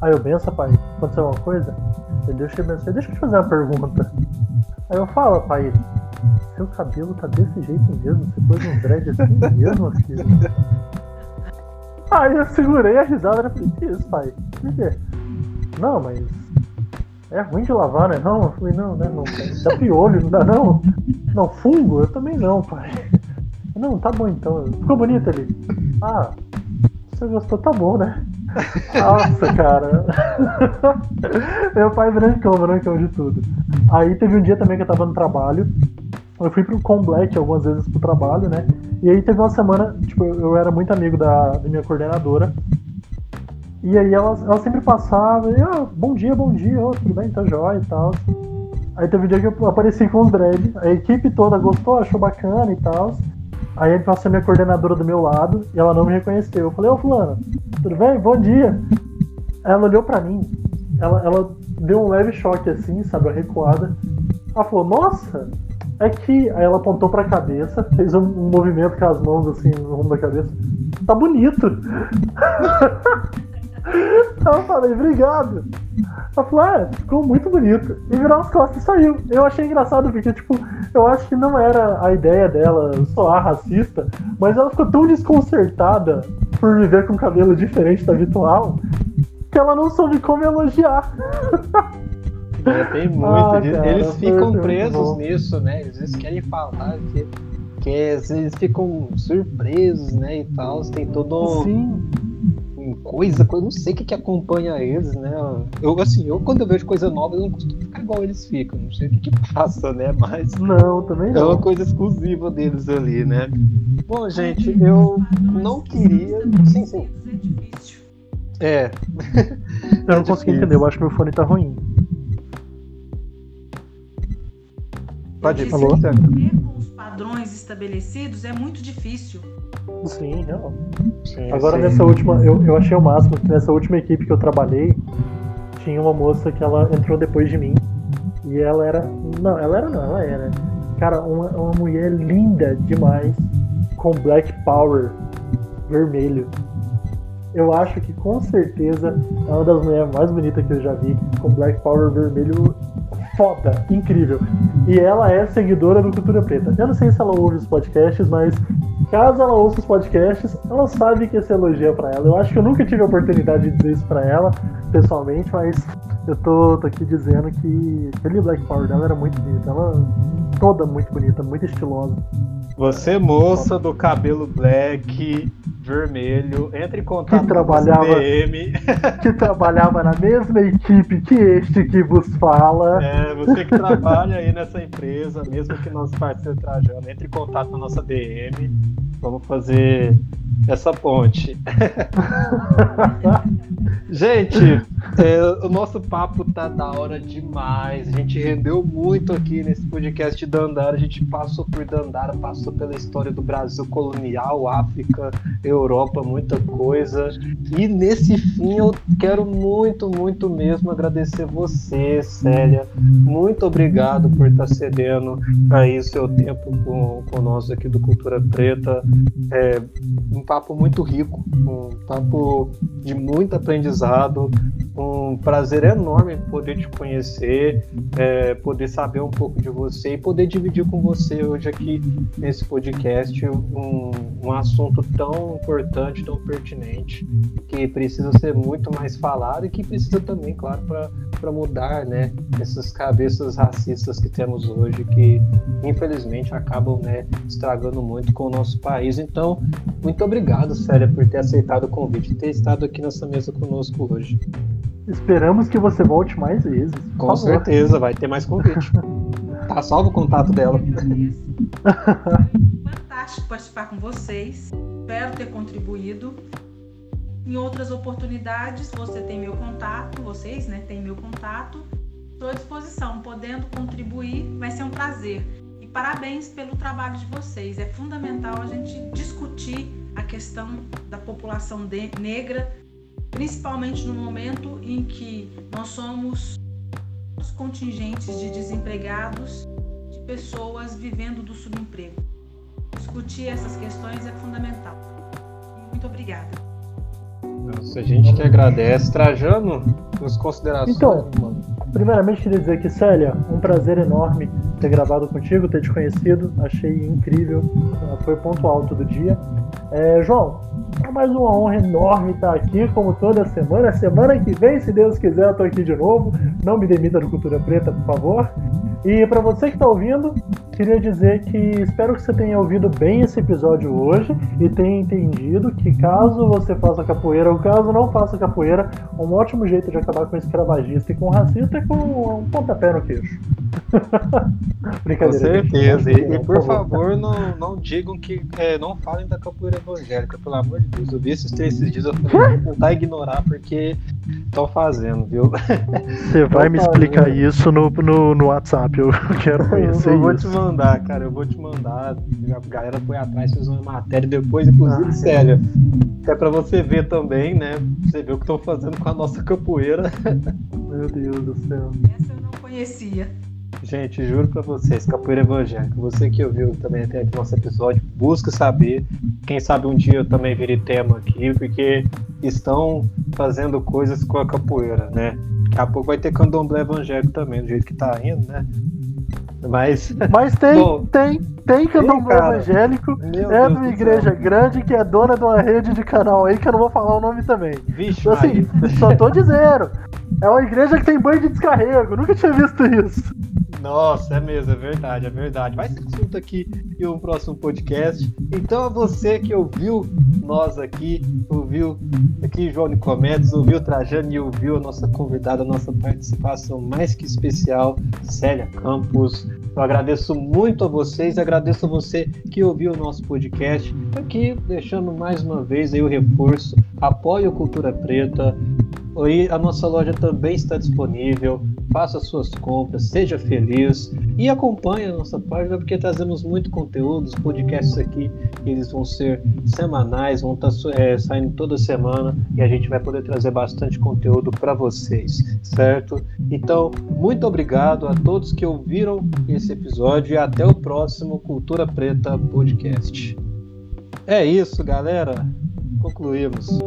Aí eu, benção, pai, aconteceu alguma coisa? Ele, deixa eu, deixa eu te fazer uma pergunta. Aí eu falo, pai, seu cabelo tá desse jeito mesmo? Você pôs um dread assim mesmo, filho? Aí eu segurei a risada e falei, que isso, pai? Por quê? Não, mas. É ruim de lavar, né? Não, eu falei, não, né? Não, dá piolho, não dá não. Não, fungo? Eu também não, pai. Não, tá bom então. Ficou bonito ali. Ah, você gostou, tá bom, né? Nossa, cara. Meu pai brancão, brancão de tudo. Aí teve um dia também que eu tava no trabalho. Eu fui pro Com Black algumas vezes pro trabalho, né? E aí teve uma semana, tipo, eu era muito amigo da, da minha coordenadora. E aí ela, ela sempre passava, e, ah, bom dia, bom dia, oh, tudo bem, tá jóia e tal. Aí teve um dia que eu apareci com os dread, a equipe toda gostou, achou bacana e tal. Aí passou a minha coordenadora do meu lado e ela não me reconheceu. Eu falei, ô fulano, tudo bem? Bom dia. Ela olhou pra mim, ela, ela deu um leve choque assim, sabe, a recuada. Ela falou, nossa, é que. Aí ela apontou pra cabeça, fez um, um movimento com as mãos assim no rumo da cabeça. Tá bonito! eu falei, obrigado. Ela falou, ah, ficou muito bonito. E virou as costas e saiu. Eu achei engraçado porque, tipo, eu acho que não era a ideia dela soar racista, mas ela ficou tão desconcertada por viver com cabelo diferente do habitual que ela não soube como elogiar.
É, tem muito. Ah, cara, eles ficam presos nisso, né? Eles querem falar que, que eles ficam surpresos, né? E tal. Tem todo.
Sim
coisa, eu não sei o que, que acompanha eles, né? Eu, assim, eu quando eu vejo coisa nova, eu não costumo ficar igual eles ficam. Não sei o que, que passa, né? Mas.
Não, também não.
É uma coisa exclusiva deles ali, né? Bom, gente, eu não queria. Sim, sim. É.
Eu não é consegui entender, eu acho que meu fone tá ruim.
Pode falou. Com os padrões estabelecidos é muito difícil.
Sim, não. Sim, Agora sim. nessa última, eu, eu achei o máximo que nessa última equipe que eu trabalhei, tinha uma moça que ela entrou depois de mim. E ela era. Não, ela era não, ela era. Cara, uma, uma mulher linda demais, com black power vermelho. Eu acho que com certeza é uma das mulheres mais bonitas que eu já vi, com black power vermelho foda, incrível. E ela é seguidora do Cultura Preta. Eu não sei se ela ouve os podcasts, mas caso ela ouça os podcasts, ela sabe que esse elogio é pra ela. Eu acho que eu nunca tive a oportunidade de dizer isso pra ela, pessoalmente, mas eu tô, tô aqui dizendo que aquele Black Power dela era muito bonita. Ela toda muito bonita, muito estilosa.
Você, moça do cabelo black, vermelho, entre em contato
que trabalhava, com DM. Que trabalhava na mesma equipe que este que vos fala.
É, você que trabalha aí nessa empresa, mesmo que nosso parceiro trajando, entre em contato na nossa DM. Vamos fazer essa ponte. Gente, É, o nosso papo tá da hora demais. A gente rendeu muito aqui nesse podcast de Dandara. A gente passou por Dandara, passou pela história do Brasil colonial, África, Europa, muita coisa. E nesse fim eu quero muito, muito mesmo agradecer você, Célia. Muito obrigado por estar cedendo aí seu tempo com, com nós aqui do Cultura Preta. É papo muito rico, um papo de muito aprendizado um prazer enorme poder te conhecer, é, poder saber um pouco de você e poder dividir com você hoje aqui nesse podcast um, um assunto tão importante, tão pertinente, que precisa ser muito mais falado e que precisa também, claro, para mudar né, essas cabeças racistas que temos hoje, que infelizmente acabam né, estragando muito com o nosso país. Então, muito obrigado, Célia, por ter aceitado o convite e ter estado aqui nessa mesa conosco hoje.
Esperamos que você volte mais vezes.
Com certeza, vai ter mais convite. tá salvo o contato dela.
Fantástico participar com vocês. Espero ter contribuído. Em outras oportunidades, você tem meu contato, vocês, né, têm meu contato. Estou à disposição, podendo contribuir, vai ser um prazer. E parabéns pelo trabalho de vocês. É fundamental a gente discutir a questão da população de, negra principalmente no momento em que nós somos os contingentes de desempregados, de pessoas vivendo do subemprego. Discutir essas questões é fundamental. Muito obrigada.
Nossa, a gente que agradece. Trajano, suas considerações.
Então, primeiramente queria dizer que, Célia, um prazer enorme ter gravado contigo, ter te conhecido. Achei incrível. Foi o ponto alto do dia. É, João, é mais uma honra enorme estar aqui, como toda semana. Semana que vem, se Deus quiser, eu estou aqui de novo. Não me demita do Cultura Preta, por favor. E para você que está ouvindo, queria dizer que espero que você tenha ouvido bem esse episódio hoje e tenha entendido que caso você faça capoeira ou caso não faça capoeira, um ótimo jeito de acabar com escravagista e com racista é com um pontapé no queixo.
Brincadeira. Com certeza. E, e, por favor, não, não digam que. É, não falem da capoeira evangélica, pelo amor de Deus. Eu vi esses três esses dias, eu falei, vou tentar ignorar porque estão fazendo, viu?
Você vai me explicar isso no, no, no WhatsApp, eu quero conhecer.
Eu, eu vou te mandar, cara, eu vou te mandar. A galera foi atrás, fez uma matéria depois, inclusive, ah, sério. É pra você ver também, né? Você ver o que estão fazendo com a nossa capoeira.
Meu Deus do céu.
Essa eu não conhecia.
Gente, juro pra vocês, capoeira evangélica, você que ouviu também até aqui nosso episódio, busca saber. Quem sabe um dia eu também virei tema aqui, porque estão fazendo coisas com a capoeira, né? Daqui a pouco vai ter candomblé evangélico também, do jeito que tá indo, né? Mas,
Mas tem, Bom, tem, tem candomblé evangélico, é de uma igreja grande que é dona de uma rede de canal aí, que eu não vou falar o nome também.
Vixe, então, assim,
só tô dizendo. É uma igreja que tem banho de descarrego, nunca tinha visto isso.
Nossa, é mesmo, é verdade, é verdade. Vai ser assunto aqui em um próximo podcast. Então, a você que ouviu nós aqui, ouviu aqui João Nicomedes, ouviu Trajano e ouviu a nossa convidada, a nossa participação mais que especial, Célia Campos. Eu agradeço muito a vocês, agradeço a você que ouviu o nosso podcast. Aqui, deixando mais uma vez aí o reforço, apoie o Cultura Preta, Oi, a nossa loja também está disponível. Faça suas compras, seja feliz e acompanhe a nossa página porque trazemos muito conteúdo. Os podcasts aqui eles vão ser semanais, vão estar tá, é, saindo toda semana e a gente vai poder trazer bastante conteúdo para vocês, certo? Então, muito obrigado a todos que ouviram esse episódio e até o próximo Cultura Preta Podcast. É isso, galera. Concluímos.